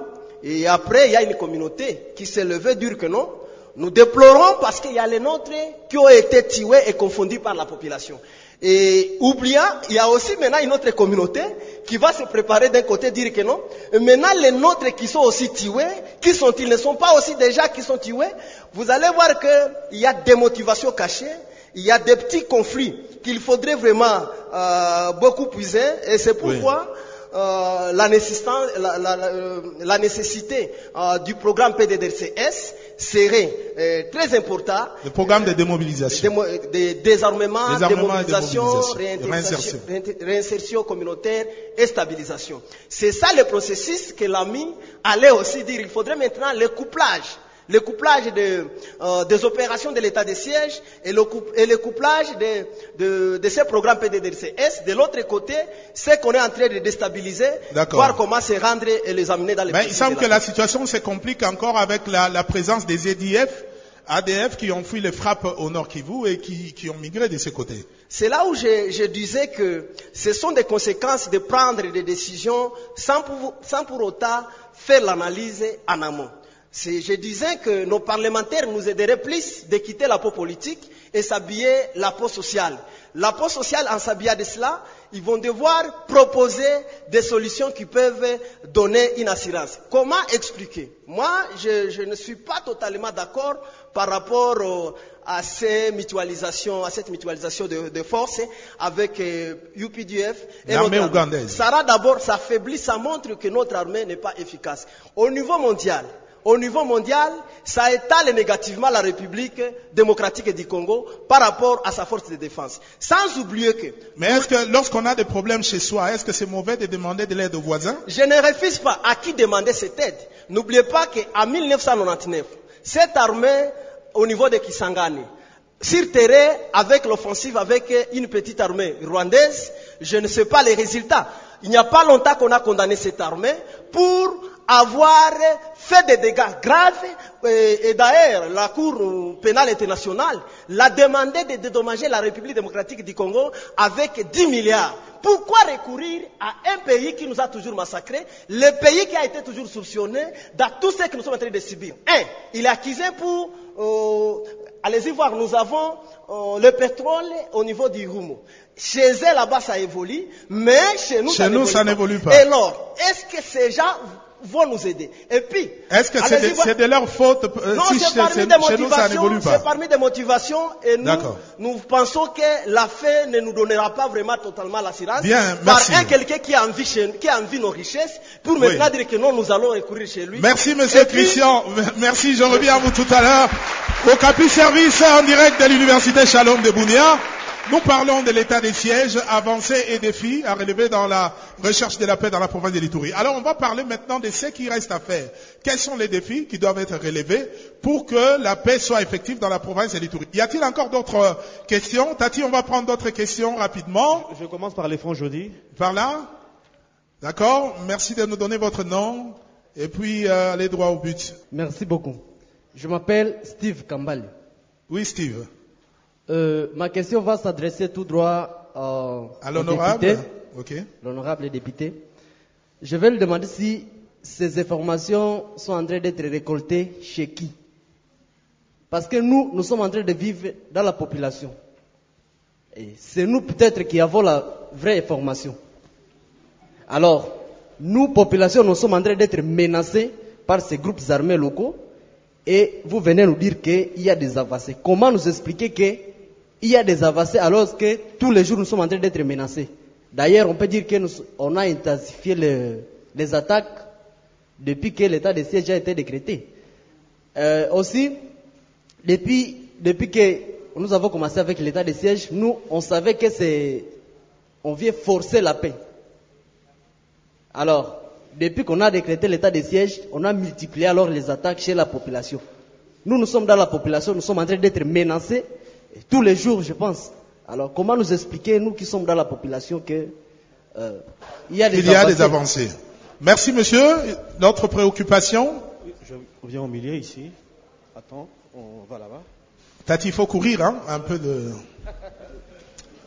et après il y a une communauté qui s'est levée, dire que non, nous déplorons parce qu'il y a les nôtres qui ont été tués et confondus par la population. Et oubliant, il y a aussi maintenant une autre communauté qui va se préparer d'un côté dire que non. Et maintenant les nôtres qui sont aussi tués, qui sont-ils Ne sont pas aussi déjà qui sont tués. Vous allez voir qu'il y a des motivations cachées, il y a des petits conflits qu'il faudrait vraiment euh, beaucoup puiser. Et c'est pourquoi euh, la, nécessité, la, la- la- euh, la nécessité, euh, du programme PDDRCS, serait euh, très important. Le programme de démobilisation. Démo- de désarmement, Désarmement démobilisation, Réinsertion. réinsertion communautaire et stabilisation. C'est ça le processus que l'AMI allait aussi dire. Il faudrait maintenant le couplage. Le couplage de, euh, des opérations de l'état de siège et le, coup- et le couplage de, de, de ces programmes PDDRCS. De l'autre côté, ce qu'on est en train de déstabiliser, voir comment se rendre et les amener dans les Mais il semble que la la situation se complique encore avec la, la présence des EDF, ADF qui ont fui les frappes au Nord Kivu et qui, qui ont migré de ce côté. C'est là où je, je disais que ce sont des conséquences de prendre des décisions sans pour, sans pour autant faire l'analyse en amont. Je disais que nos parlementaires nous aideraient plus de quitter la peau politique et s'habiller la peau sociale. La peau sociale, en s'habillant de cela, ils vont devoir proposer des solutions qui peuvent donner une assurance. Comment expliquer? Moi, je, je ne suis pas totalement d'accord par rapport euh, à ces mutualisations, à cette mutualisation de, de forces avec euh, UPDF et L'armée ougandaise. Ça d'abord, ça affaiblit, ça montre que notre armée n'est pas efficace. Au niveau mondial, au niveau mondial, ça étale négativement la République démocratique du Congo par rapport à sa force de défense. Sans oublier que Mais est-ce que lorsqu'on a des problèmes chez soi, est-ce que c'est mauvais de demander de l'aide aux voisins? Je ne refuse pas à qui demander cette aide. N'oubliez pas qu'en 1999, cette armée, au niveau de Kisangani, sur terrain, avec l'offensive, avec une petite armée rwandaise, je ne sais pas les résultats. Il n'y a pas longtemps qu'on a condamné cette armée pour avoir fait des dégâts graves. Et, et d'ailleurs, la Cour pénale internationale l'a demandé de dédommager la République démocratique du Congo avec 10 milliards. Pourquoi recourir à un pays qui nous a toujours massacrés, le pays qui a été toujours soupçonné dans tout ce que nous sommes en train de subir? Un, il est accusé pour... euh, Allez-y voir, nous avons euh, le pétrole au niveau du Rumo. Chez eux, là-bas, ça évolue, mais chez nous, Chez nous, ça n'évolue pas. Et alors, est-ce que ces gens vont nous aider Et puis, Est-ce que c'est de, voir- c'est de leur faute euh, non, si c'est chez, parmi des chez nous ça motivations. n'évolue pas? C'est parmi des motivations et nous, nous pensons que la fin ne nous donnera pas vraiment totalement l'assurance. Bien, Par merci. un quelqu'un qui a envie, chez- qui a envie nos richesses, pour Oui. maintenant dire que non, nous allons recourir chez lui. Merci Monsieur puis, Christian, merci, je reviens à vous tout à l'heure. Au Capi Service en direct de l'Université Shalom de Bounia, nous parlons de l'état des sièges, avancées et défis à relever dans la recherche de la paix dans la province de l'Itourie. Alors on va parler maintenant de ce qui reste à faire. Quels sont les défis qui doivent être relevés pour que la paix soit effective dans la province de l'Itourie Y a-t-il encore d'autres questions? Tati, on va prendre d'autres questions rapidement. Je commence par les fonds jeudi. Par là D'accord Merci de nous donner votre nom et puis euh, allez droit au but. Merci beaucoup. Je m'appelle Steve Kambale. Oui, Steve. Euh, ma question va s'adresser tout droit euh, À l'honorable député, Ok. l'honorable député. Je vais lui demander si ces informations sont en train d'être récoltées chez qui? Parce que nous, nous sommes en train de vivre dans la population. Et c'est nous peut-être qui avons la vraie information. Alors, nous, population, nous sommes en train d'être menacés par ces groupes armés locaux et vous venez nous dire qu'il y a des avancées. Comment nous expliquer qu'il y a des avancées alors que tous les jours nous sommes en train d'être menacés D'ailleurs, on peut dire qu'on a intensifié le- les attaques depuis que l'état de siège a été décrété. Euh, aussi, depuis, depuis que nous avons commencé avec l'état de siège, nous, on savait que c'est, on vient forcer la paix. Alors, depuis qu'on a décrété l'état de siège, on a multiplié alors les attaques chez la population. Nous, nous sommes dans la population, nous sommes en train d'être menacés et tous les jours, je pense. Alors, comment nous expliquer, nous qui sommes dans la population, que euh, il y a des Il y a avancées des avancées? Merci monsieur. Notre préoccupation? Je viens au milieu ici. Attends, on va là-bas. Tati, il faut courir, hein, un peu de...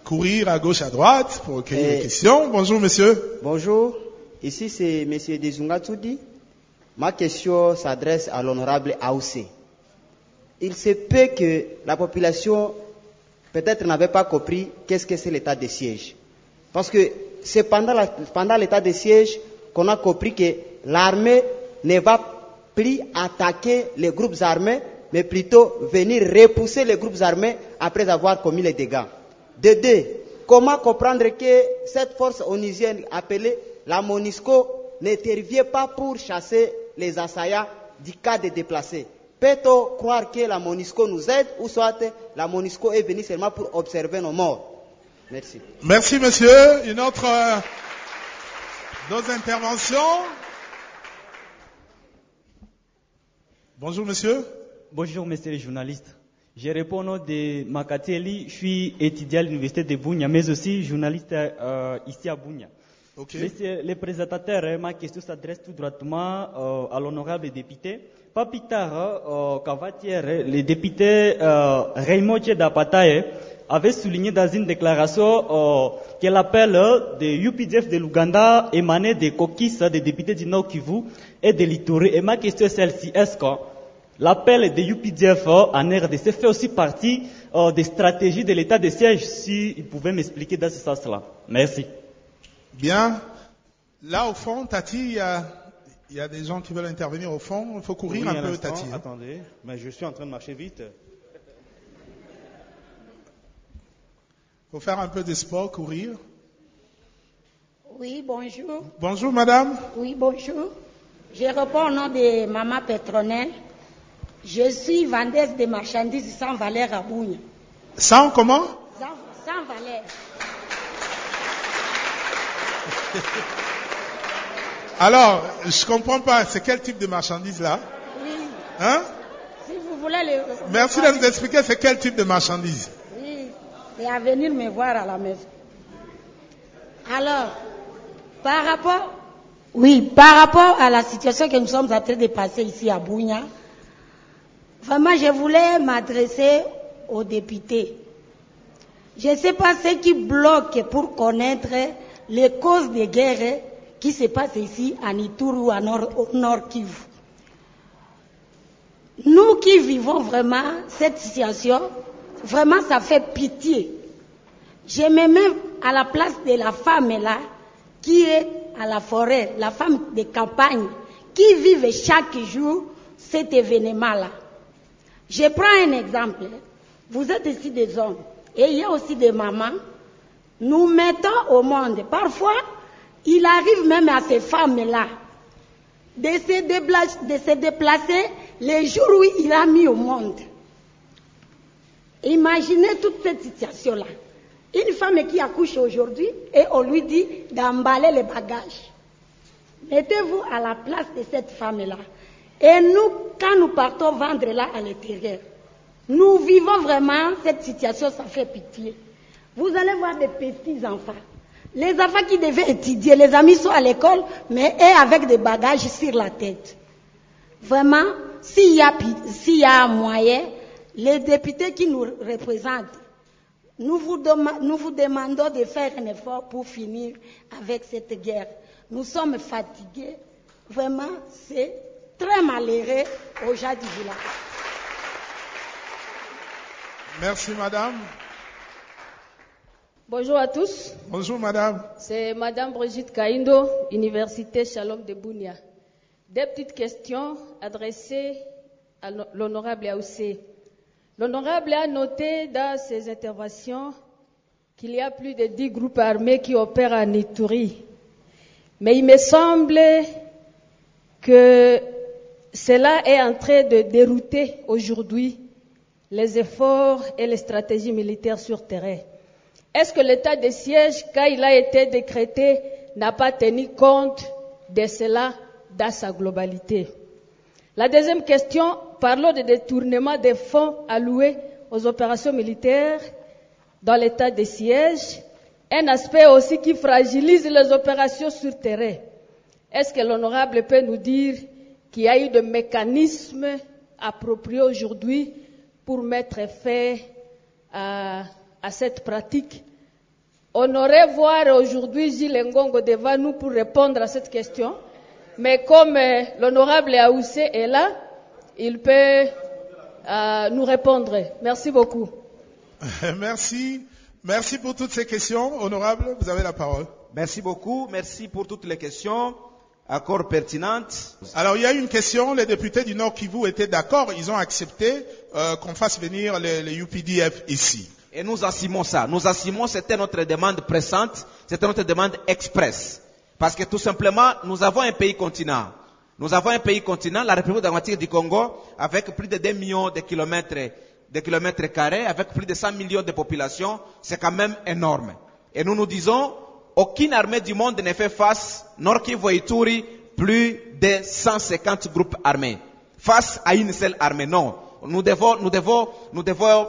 Courir à gauche, à droite pour recueillir les questions. Bonjour monsieur. Bonjour, ici c'est M. Dezunga Tsudi. Ma question s'adresse à l'honorable Aoussé. Il se peut que la population peut-être n'avait pas compris qu'est-ce que c'est l'état de siège. Parce que c'est pendant, l'état de siège qu'on a compris que l'armée ne va plus attaquer les groupes armés, mais plutôt venir repousser les groupes armés après avoir commis les dégâts. De deux, comment comprendre que cette force onusienne appelée la MONUSCO n'intervient pas pour chasser les assaillants du cas des déplacés? Peut-on croire que la MONUSCO nous aide ou soit la MONUSCO est venue seulement pour observer nos morts? Merci. Merci, monsieur. Une autre, euh, d'autres interventions? Bonjour, monsieur. Bonjour, monsieur le journaliste. Je réponds au nom de Makatieli. Je suis étudiant à l'université de Bounia, mais aussi journaliste euh, ici à Bounia. Ok. Monsieur le présentateur, ma question s'adresse tout droitement euh, à l'honorable député. Pas plus tard, euh, le député euh, Raymond Dapataye avait souligné dans une déclaration euh, que l'appel euh, de UPDF de l'Ouganda émanait des coquilles des députés du Nord Kivu et de l'Ituri. Et ma question est celle-ci. Est-ce que l'appel de UPDF euh, en RDC fait aussi partie euh, des stratégies de l'état de siège Si il pouvait m'expliquer dans ce sens-là? Merci. Bien. Là, au fond, Tati, a, il y a des gens qui veulent intervenir au fond. Il faut courir Oui, un un peu, Tati. Attendez, mais je suis en train de marcher vite. Il faut faire un peu de sport, courir. Oui, bonjour. Bonjour, madame. Oui, bonjour. Je réponds au nom de Maman Pétronelle. Je suis vendeuse de marchandises sans valeur à Bougne. Sans comment? Sans, sans valeur. Alors, je comprends pas. C'est quel type de marchandise là Oui. Hein Si vous voulez le. Merci de nous expliquer c'est quel type de marchandise. Oui. Et à venir me voir à la maison. Alors, par rapport. Oui, par rapport à la situation que nous sommes en train de passer ici à Bounia, vraiment, je voulais m'adresser aux députés. Je ne sais pas ce qui bloque pour connaître les causes des guerres qui se passent ici à Nitour ou à Nord, au Nord Kivu. Nous qui vivons vraiment cette situation, vraiment ça fait pitié. Je me mets à la place de la femme là, qui est à la forêt, la femme de campagne, qui vivent chaque jour cet événement-là. Je prends un exemple. Vous êtes ici des hommes et il y a aussi des mamans. Nous mettons au monde. Parfois, il arrive même à ces femmes-là de se, débla- de se déplacer les jours où il a mis au monde. Imaginez toute cette situation-là. Une femme qui accouche aujourd'hui et on lui dit d'emballer les bagages. Mettez-vous à la place de cette femme-là. Et nous, quand nous partons vendre là à l'intérieur, nous vivons vraiment cette situation, ça fait pitié. Vous allez voir des petits enfants. Les enfants qui devaient étudier, les amis sont à l'école, mais avec des bagages sur la tête. Vraiment, s'il y s'il y a moyen, les députés qui nous représentent, nous vous, demandons de faire un effort pour finir avec cette guerre. Nous sommes fatigués. Vraiment, c'est très malheureux au du. Merci, madame. Bonjour à tous. Bonjour, madame. C'est Madame Brigitte Kaindo, Université Shalom de Bounia. Des petites questions adressées à l'honorable Aoussé. L'honorable a noté dans ses interventions qu'il y a plus de dix groupes armés qui opèrent en Ituri. Mais il me semble que cela est en train de dérouter aujourd'hui les efforts et les stratégies militaires sur terrain. Est-ce que l'état de siège, quand il a été décrété, n'a pas tenu compte de cela dans sa globalité? La deuxième question, parlons de détournement des fonds alloués aux opérations militaires dans l'état de siège, un aspect aussi qui fragilise les opérations sur terrain. Est-ce que l'honorable peut nous dire qu'il y a eu des mécanismes appropriés aujourd'hui pour mettre fin à, à cette pratique On aurait voir aujourd'hui Gilles Ngongo devant nous pour répondre à cette question, mais comme euh, l'honorable Aoussé est là, il peut euh, nous répondre. Merci beaucoup. Merci. Merci pour toutes ces questions. Honorable, vous avez la parole. Merci beaucoup. Merci pour toutes les questions, accords pertinentes. Alors, il y a une question. Les députés du Nord Kivu étaient d'accord. Ils ont accepté euh, qu'on fasse venir les, les UPDF ici. Et nous assumons ça. Nous assumons, c'était notre demande pressante, c'était notre demande express. Parce que tout simplement, nous avons un pays continent. Nous avons un pays continent, la République démocratique du Congo, avec plus de 2 millions de kilomètres, de kilomètres carrés, avec plus de 100 millions de population, c'est quand même énorme. Et nous nous disons, aucune armée du monde ne fait face, Nord Kivu et Ituri, plus de 150 groupes armés. Face à une seule armée, non. Nous devons, nous devons, nous devons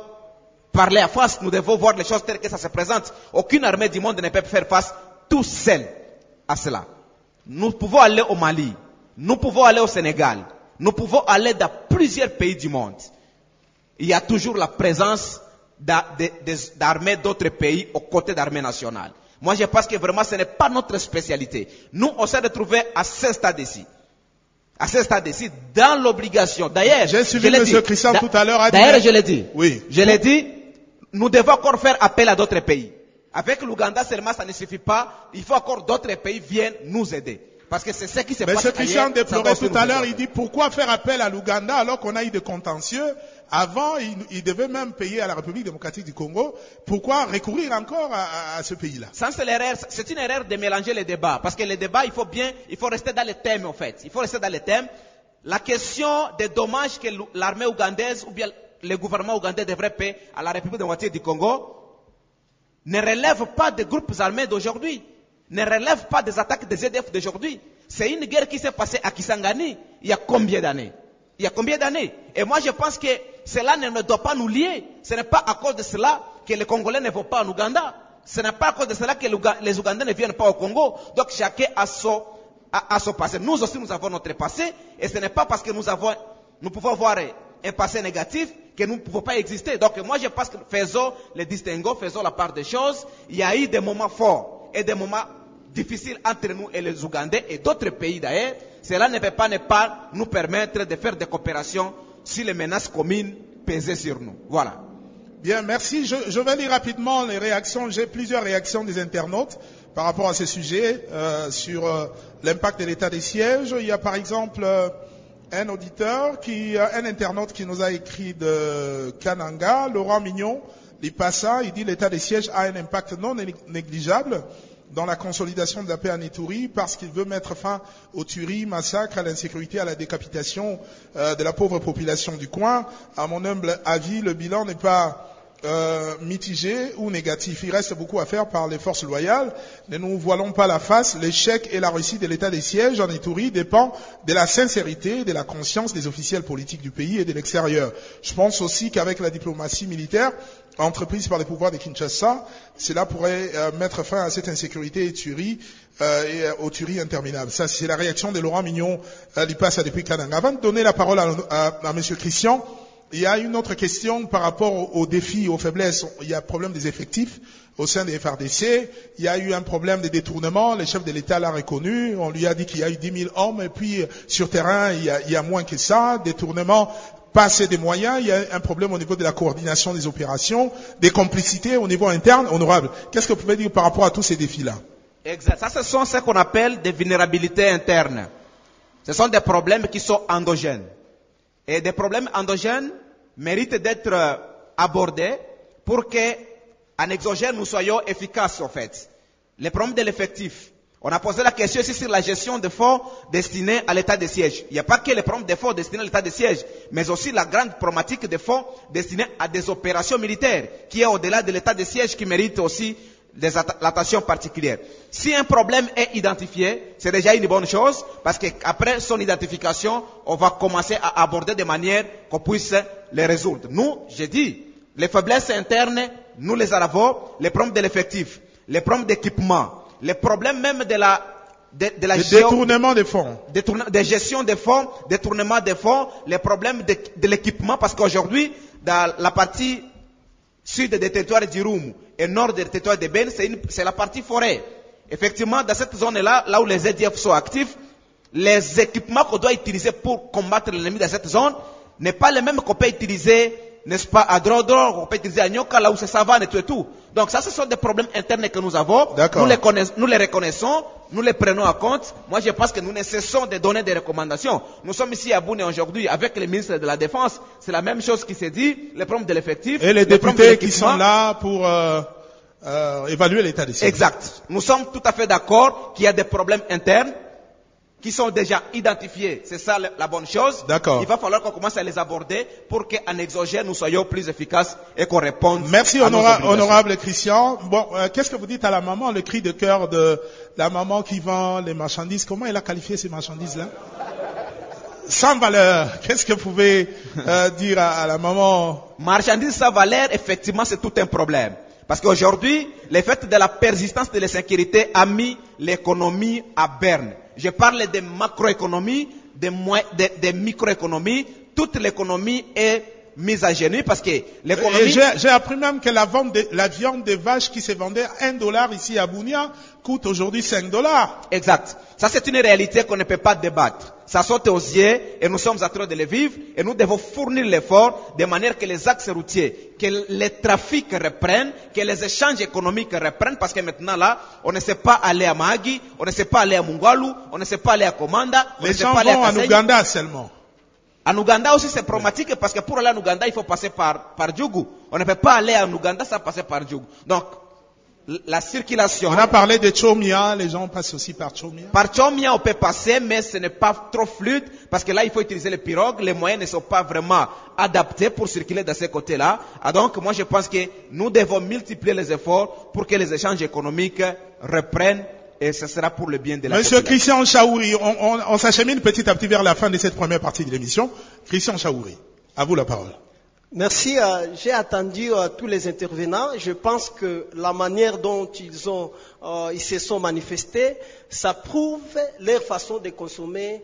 parler à face, nous devons voir les choses telles que ça se présente. Aucune armée du monde ne peut faire face tout seul à cela. Nous pouvons aller au Mali, nous pouvons aller au Sénégal, nous pouvons aller dans plusieurs pays du monde. Il y a toujours la présence d'armées d'autres pays aux côtés d'armées nationales. Moi, je pense que vraiment, ce n'est pas notre spécialité. Nous, on s'est retrouvés à ce stade-ci. À ce stade-ci, dans l'obligation. D'ailleurs, J'ai suivi je dit. Christian tout à l'heure, D'ailleurs, je l'ai dit. Oui. Je l'ai dit, nous devons encore faire appel à d'autres pays. Avec l'Ouganda seulement, ça ne suffit pas. Il faut encore d'autres pays viennent nous aider. Parce que c'est ce qui se passe Monsieur Christian ailleurs, ça déplorait tout à l'heure, il dit pourquoi faire appel à l'Ouganda alors qu'on a eu des contentieux Avant, il, il devait même payer à la République démocratique du Congo. Pourquoi recourir encore à, à- à ce pays-là? C'est l'erreur. C'est une erreur de mélanger les débats. Parce que les débats, il faut bien, il faut rester dans les thèmes, en fait. Il faut rester dans les thèmes. La question des dommages que l'armée ougandaise ou bien le gouvernement ougandais devrait payer à la République démocratique du Congo ne relève pas des groupes armés d'aujourd'hui. Ne relève pas des attaques des EDF d'aujourd'hui. C'est une guerre qui s'est passée à Kisangani il y a combien d'années? Il y a combien d'années? Et moi, je pense que cela ne, doit pas nous lier. Ce n'est pas à cause de cela que les Congolais ne vont pas en Ouganda. Ce n'est pas à cause de cela que les Ougandais ne viennent pas au Congo. Donc chacun a son, a, a son passé. Nous aussi, nous avons notre passé. Et ce n'est pas parce que nous, avons, nous pouvons avoir un passé négatif que nous ne pouvons pas exister. Donc moi, je pense que faisons les distinguos, faisons la part des choses. Il y a eu des moments forts et des moments difficiles entre nous et les Ougandais et d'autres pays d'ailleurs. Cela ne peut pas ne pas nous permettre de faire des coopérations si les menaces communes pesaient sur nous. Voilà. Bien, merci. Je, vais lire rapidement les réactions. J'ai plusieurs réactions des internautes par rapport à ce sujet euh, sur euh, l'impact de l'état des sièges. Il y a par exemple euh, un auditeur, qui, euh, un internaute qui nous a écrit de Kananga, Laurent Mignon, l'IPASA, il dit l'état des sièges a un impact non né- négligeable dans la consolidation de la paix en Ituri parce qu'il veut mettre fin aux tueries, massacres, à l'insécurité, à la décapitation euh, de la pauvre population du coin. À mon humble avis, le bilan n'est pas euh, mitigé ou négatif. Il reste beaucoup à faire par les forces loyales. Ne nous voilons pas la face. L'échec et la réussite de l'état des sièges en Ituri dépend de la sincérité de la conscience des officiels politiques du pays et de l'extérieur. Je pense aussi qu'avec la diplomatie militaire entreprise par les pouvoirs de Kinshasa, cela pourrait euh, mettre fin à cette insécurité et tuerie euh, et euh, aux tueries interminables. Ça, c'est la réaction de Laurent Mignon, euh, l'IPAS depuis Kananga. Avant de donner la parole à, à, à Monsieur Christian, il y a une autre question par rapport aux, défis, aux faiblesses. Il y a problème des effectifs au sein des FRDC. Il y a eu un problème de détournement. Le chef de l'État l'a reconnu. On lui a dit qu'il y a eu 10 000 hommes. Et puis, euh, sur terrain, il y a, il y a moins que ça. Détournement, pas assez de moyens. Il y a un problème au niveau de la coordination des opérations, des complicités au niveau interne. Honorable, qu'est-ce que vous pouvez dire par rapport à tous ces défis-là? Exact. Ça, ce sont ce qu'on appelle des vulnérabilités internes. Ce sont des problèmes qui sont endogènes. Et des problèmes endogènes méritent d'être euh, abordés pour que, en exogène, nous soyons efficaces, en fait. Les problèmes de l'effectif. On a posé la question ici sur la gestion des fonds destinés à l'état de siège. Il n'y a pas que les problèmes des fonds destinés à l'état de siège, mais aussi la grande problématique des fonds destinés à des opérations militaires, qui est au-delà de l'état de siège, qui mérite aussi l'attention particulière. Si un problème est identifié, c'est déjà une bonne chose, parce qu'après son identification, on va commencer à aborder de manière qu'on puisse les résoudre. Nous, j'ai dit, les faiblesses internes, nous les avons, les problèmes de l'effectif, les problèmes d'équipement, les problèmes même de la, de, de la Le géo- détournement des fonds. détourne- de gestion des fonds, détournement des fonds, les problèmes de, de l'équipement, parce qu'aujourd'hui, dans la partie sud des territoires d'Irum et nord des territoires de Ben, c'est la partie forêt. Effectivement, dans cette zone-là, là où les EDF sont actifs, les équipements qu'on doit utiliser pour combattre l'ennemi dans cette zone n'est pas les mêmes qu'on peut utiliser, n'est-ce pas, à Drodro, qu'on peut utiliser à Nyoka, là où c'est savane et tout et tout. Donc ça, ce sont des problèmes internes que nous avons. Nous les, nous les reconnaissons, nous les prenons en compte. Moi, je pense que nous ne cessons de donner des recommandations. Nous sommes ici à Boune aujourd'hui avec le ministre de la Défense. C'est la même chose qui s'est dit, les problèmes de l'effectif. Et les députés qui sont là pour euh, euh, évaluer l'état des sièges. Exact. Nous sommes tout à fait d'accord qu'il y a des problèmes internes qui sont déjà identifiés. C'est ça la, bonne chose. D'accord. Il va falloir qu'on commence à les aborder pour qu'en exogène, nous soyons plus efficaces et qu'on réponde Merci à honora- honorable Christian. Bon, euh, qu'est-ce que vous dites à la maman, le cri de cœur de la maman qui vend les marchandises? Comment elle a qualifié ces marchandises-là? Sans valeur. Qu'est-ce que vous pouvez euh, dire à, à la maman? Marchandises sans valeur, effectivement, c'est tout un problème. Parce qu'aujourd'hui, le fait de la persistance de l'insécurité a mis l'économie à berne. Je parle de macroéconomie, de, moi- de, de microéconomie. Toute l'économie est mise à genoux parce que l'économie... J'ai j'ai appris même que la, vente de- la viande de vache qui se vendait 1 dollar ici à Bounia coûte aujourd'hui 5 dollars. Exact. Ça, c'est une réalité qu'on ne peut pas débattre. Ça saute aux yeux et nous sommes en train de le vivre et nous devons fournir l'effort de manière que les axes routiers, que les trafics reprennent, que les échanges économiques reprennent parce que maintenant là, on ne sait pas aller à Mahagi, on ne sait pas aller à Mungalu, on ne sait pas aller à Komanda, on Les ne sait gens pas aller à en. Ouganda seulement. En Ouganda aussi c'est problématique parce que pour aller en Ouganda il faut passer par, par Djougou. On ne peut pas aller en Ouganda sans passer par Djougou. Donc, la circulation... On a parlé de Chomia, les gens passent aussi par Chomia. Par Chomia, on peut passer, mais ce n'est pas trop fluide, parce que là, il faut utiliser les pirogues. Les moyens ne sont pas vraiment adaptés pour circuler de ces côtés-là. Ah, donc, moi, je pense que nous devons multiplier les efforts pour que les échanges économiques reprennent, et ce sera pour le bien de la Monsieur population. Christian Chaouri, on, on- on s'achemine petit à petit vers la fin de cette première partie de l'émission. Christian Chaouri, à vous la parole. Merci. euh, J'ai attendu euh, tous les intervenants. Je pense que la manière dont ils, ont, euh, ils se sont manifestés, ça prouve leur façon de consommer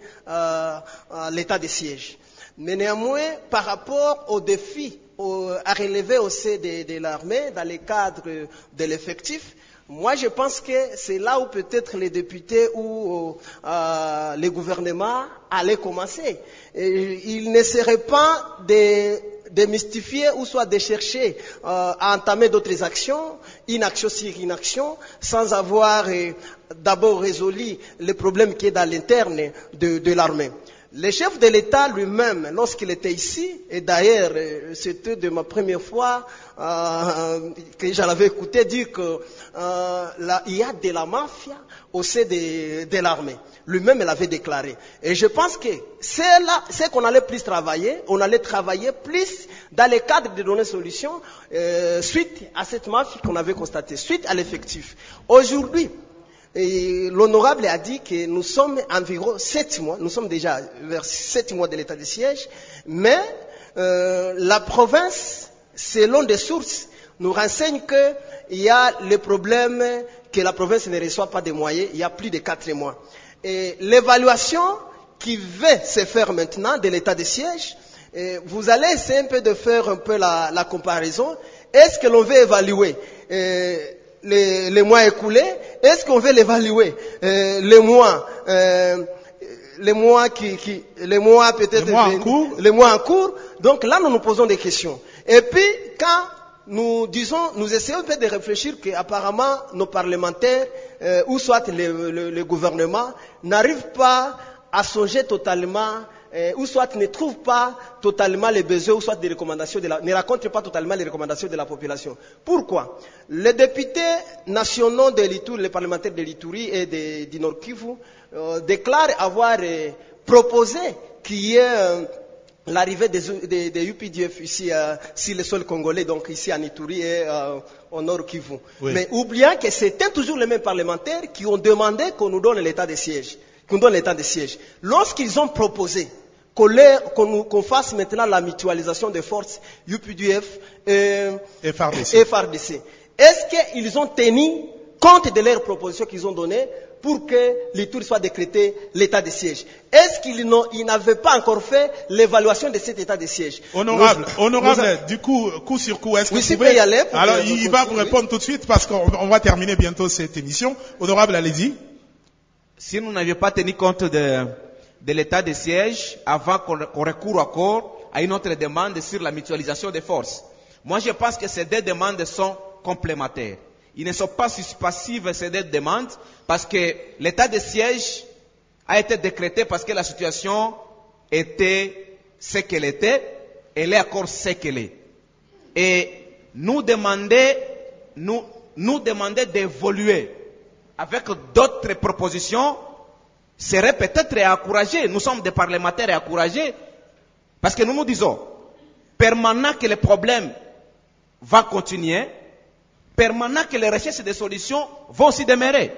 l'état de siège. Mais néanmoins, par rapport aux défis à relever au sein de, l'armée, dans le cadre de l'effectif, moi, je pense que c'est là où peut-être les députés ou euh, les gouvernements allaient commencer. Il ne serait pas de, de mystifier ou soit de chercher euh, à entamer d'autres actions, une action sur une action, sans avoir euh, d'abord résolu le problème qui est dans l'interne de l'armée. Le chef de l'État lui-même, lorsqu'il était ici, et d'ailleurs euh, c'était de ma première fois euh, que je l'avais écouté dire que euh, y a de la mafia au sein de, de l'armée. Lui-même l'avait déclaré. Et je pense que c'est là, c'est qu'on allait plus travailler, on allait travailler plus dans le cadre de donner solution euh, suite à cette mafia qu'on avait constatée, suite à l'effectif. Aujourd'hui, et l'honorable a dit que nous sommes environ sept mois, nous sommes déjà vers sept mois de l'état de siège, mais euh, la province, selon des sources, nous renseigne qu'il y a le problème que la province ne reçoit pas de moyens il y a plus de quatre mois. Et l'évaluation qui va se faire maintenant de l'état de siège, et vous allez essayer un peu de faire un peu la, comparaison. Est-ce que l'on veut évaluer euh, les mois écoulés Est-ce qu'on veut l'évaluer? Euh, les mois euh, les mois qui, qui les mois peut-être Les mois en venus, cours. les mois en cours. Donc là, nous nous posons des questions. Et puis, quand nous disons, nous essayons peut-être de réfléchir qu'apparemment nos parlementaires, euh, ou soit le, le- le gouvernement, n'arrivent pas à songer totalement, euh, ou soit ne trouvent pas totalement les besoins, ou soit des recommandations de la, ne racontent pas totalement les recommandations de la population. Pourquoi? Les députés nationaux de l'Itourie, les parlementaires de l'Itourie et de, du Nord Kivu, euh, déclarent avoir euh, proposé qu'il y ait euh, l'arrivée des, des, des UPDF ici euh, sur le sol congolais, donc ici en Ituri et euh, au Nord Kivu. Oui. Mais oubliant que c'était toujours les mêmes parlementaires qui ont demandé qu'on nous donne l'état de siège, qu'on donne l'état de siège. Lorsqu'ils ont proposé qu'on fasse maintenant la mutualisation des forces UPDF et FRDC. FRDC, est-ce qu'ils ont tenu compte de leurs propositions qu'ils ont données pour que l'Itour soit décrété l'état de siège? Est-ce qu'ils n'ont- ils n'avaient pas encore fait l'évaluation de cet état de siège? Honorable, Nous- honorable, nous a- du coup, coup sur coup, est-ce que Oui, vous pouvez... y aller Alors, que- il va vous oui. répondre tout de suite parce qu'on on va terminer bientôt cette émission. Honorable, allez-y. Si nous n'avions pas tenu compte de, de l'état de siège avant qu'on recourt encore à une autre demande sur la mutualisation des forces, moi je pense que ces deux demandes sont complémentaires. Ils ne sont pas suspensives ces deux demandes parce que l'état de siège a été décrété parce que la situation était ce qu'elle était, elle est encore ce qu'elle est. Et nous demander, nous, nous demander d'évoluer avec d'autres propositions, serait peut-être encouragé. Nous sommes des parlementaires encouragés. Parce que nous nous disons, permanent que les problèmes vont continuer, permanent que les recherches de solutions vont aussi demeurer.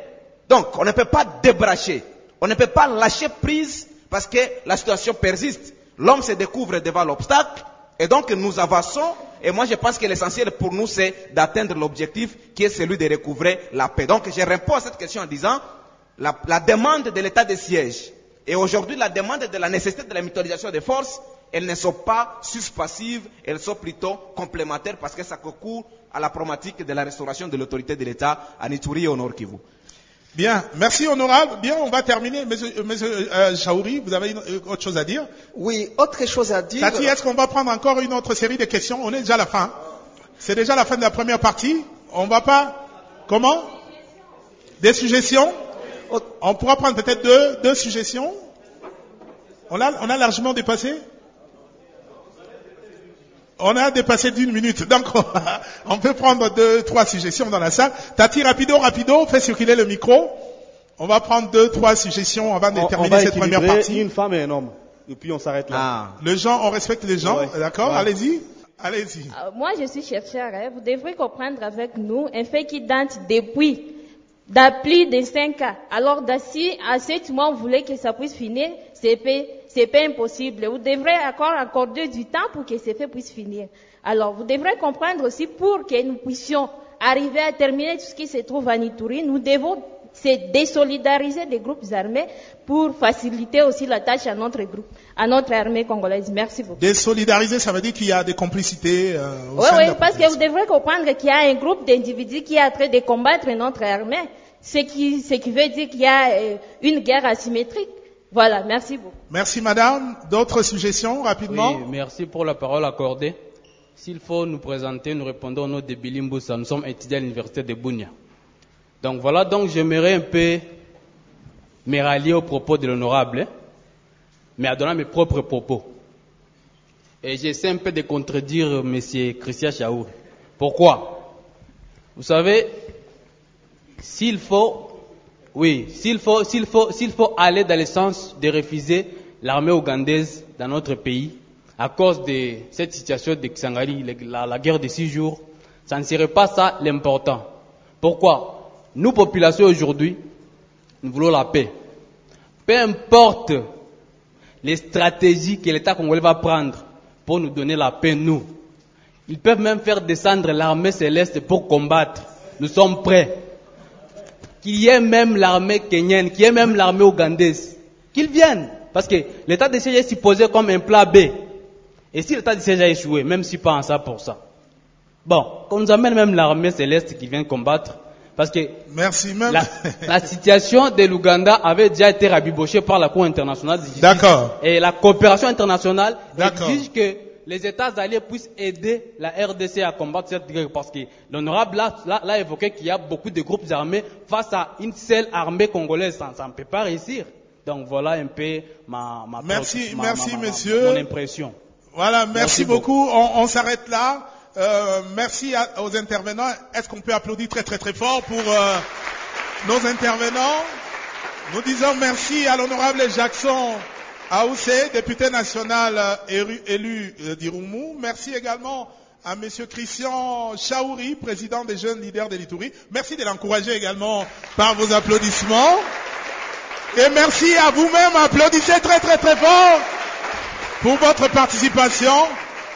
Donc, on ne peut pas débracher, on ne peut pas lâcher prise parce que la situation persiste. L'homme se découvre devant l'obstacle et donc nous avançons. Et moi, je pense que l'essentiel pour nous, c'est d'atteindre l'objectif qui est celui de recouvrer la paix. Donc, je réponds à cette question en disant, la, la demande de l'état de siège et aujourd'hui la demande de la nécessité de la mutualisation des forces, elles ne sont pas suspensives, elles sont plutôt complémentaires parce que ça concourt à la problématique de la restauration de l'autorité de l'État à Nituri et au Nord Kivu. Bien, merci honorable. Bien, on va terminer. Monsieur, euh, monsieur euh, Chaouri, vous avez une- euh, autre chose à dire? Oui, autre chose à dire. Tati, est-ce qu'on va prendre encore une autre série de questions? On est déjà à la fin. C'est déjà la fin de la première partie. On va pas Comment? Des suggestions? On pourra prendre peut-être deux, deux suggestions on a, on a largement dépassé On a dépassé d'une minute. Donc, on peut prendre deux, trois suggestions dans la salle. Tati, rapido, rapido, fais circuler le micro. On va prendre deux, trois suggestions avant de On, on terminer va cette première partie. une femme et un homme. Et puis on s'arrête là. Ah. Le genre, on respecte les gens, Ouais. d'accord? Ouais. Allez-y, allez-y. Euh, Moi, je suis chercheur. hein. Vous devrez comprendre avec nous un fait qui date depuis plus de 5 ans. Alors, d'ici à 7 mois, vous voulez que ça puisse finir, c'est pas, c'est pas impossible. Vous devrez encore accorder du temps pour que ce fait puisse finir. Alors, vous devrez comprendre aussi pour que nous puissions arriver à terminer tout ce qui se trouve à Nituri, nous devons se désolidariser des groupes armés pour faciliter aussi la tâche à notre groupe, à notre armée congolaise. Merci beaucoup. Désolidariser, ça veut dire qu'il y a des complicités euh, au Oui, sein oui, de la parce que vous devrez comprendre qu'il y a un groupe d'individus qui est en train de combattre notre armée, ce qui, ce qui veut dire qu'il y a euh, une guerre asymétrique. Voilà, merci beaucoup. Merci madame. D'autres suggestions rapidement? Oui, merci pour la parole accordée. S'il faut nous présenter, nous répondons au nom de Billy Mboussa. Nous sommes étudiants à l'université de Bounia. Donc voilà, donc j'aimerais un peu me rallier aux propos de l'honorable, hein, mais à donner mes propres propos. Et j'essaie un peu de contredire M. Christian Chaour. Pourquoi? Vous savez, s'il faut, oui, s'il faut, s'il faut, s'il faut aller dans le sens de refuser l'armée ougandaise dans notre pays, à cause de cette situation de Xangali, la, guerre de six jours, ça ne serait pas ça l'important. Pourquoi? Nous, population aujourd'hui, nous voulons la paix. Peu importe les stratégies que l'État congolais va prendre pour nous donner la paix, nous. Ils peuvent même faire descendre l'armée céleste pour combattre. Nous sommes prêts. Qu'il y ait même l'armée kenyenne, qu'il y ait même l'armée ougandaise. Qu'ils viennent. Parce que l'état de siège est supposé comme un plat B. Et si l'état de siège a échoué, même si pas en ça pour ça. Bon, qu'on nous amène même l'armée céleste qui vient combattre. Parce que Merci même. la, la situation de l'Ouganda avait déjà été rabibochée par la Cour internationale. D'accord. Et la coopération internationale exige que les États alliés puissent aider la RDC à combattre cette guerre. Parce que l'honorable là, là- là a évoqué qu'il y a beaucoup de groupes armés face à une seule armée congolaise. Ça ne peut pas réussir. Donc voilà un peu ma, ma Merci, ma- merci ma- monsieur. Mon impression. Voilà, merci, Merci beaucoup. On, on s'arrête là. Euh, merci à- aux intervenants. Est-ce qu'on peut applaudir très très très fort pour euh, nos intervenants? Nous disons merci à l'honorable Jackson Aoussé, député national euh, élu, élu euh. Merci également à Monsieur Christian Chaouri, président des jeunes leaders de l'Itourie. Merci de l'encourager également par vos applaudissements. Et merci à vous-même. Applaudissez très très très fort pour votre participation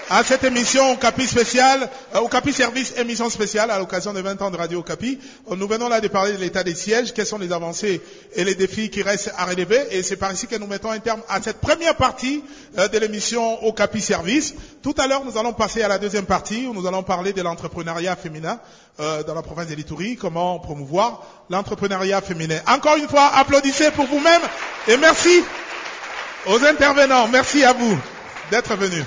à cette émission au Capi spécial, euh, au Capi service émission spéciale à l'occasion des 20 ans de Radio Capi. Euh, Nous venons là de parler de l'état des sièges, quelles sont les avancées et les défis qui restent à relever. Et c'est par ici que nous mettons un terme à cette première partie euh, de l'émission au Capi service. Tout à l'heure, nous allons passer à la deuxième partie où nous allons parler de l'entrepreneuriat féminin dans la province de l'Itourie, comment promouvoir l'entrepreneuriat féminin. Encore une fois, applaudissez pour vous-même et merci aux intervenants. Merci à vous d'être venus.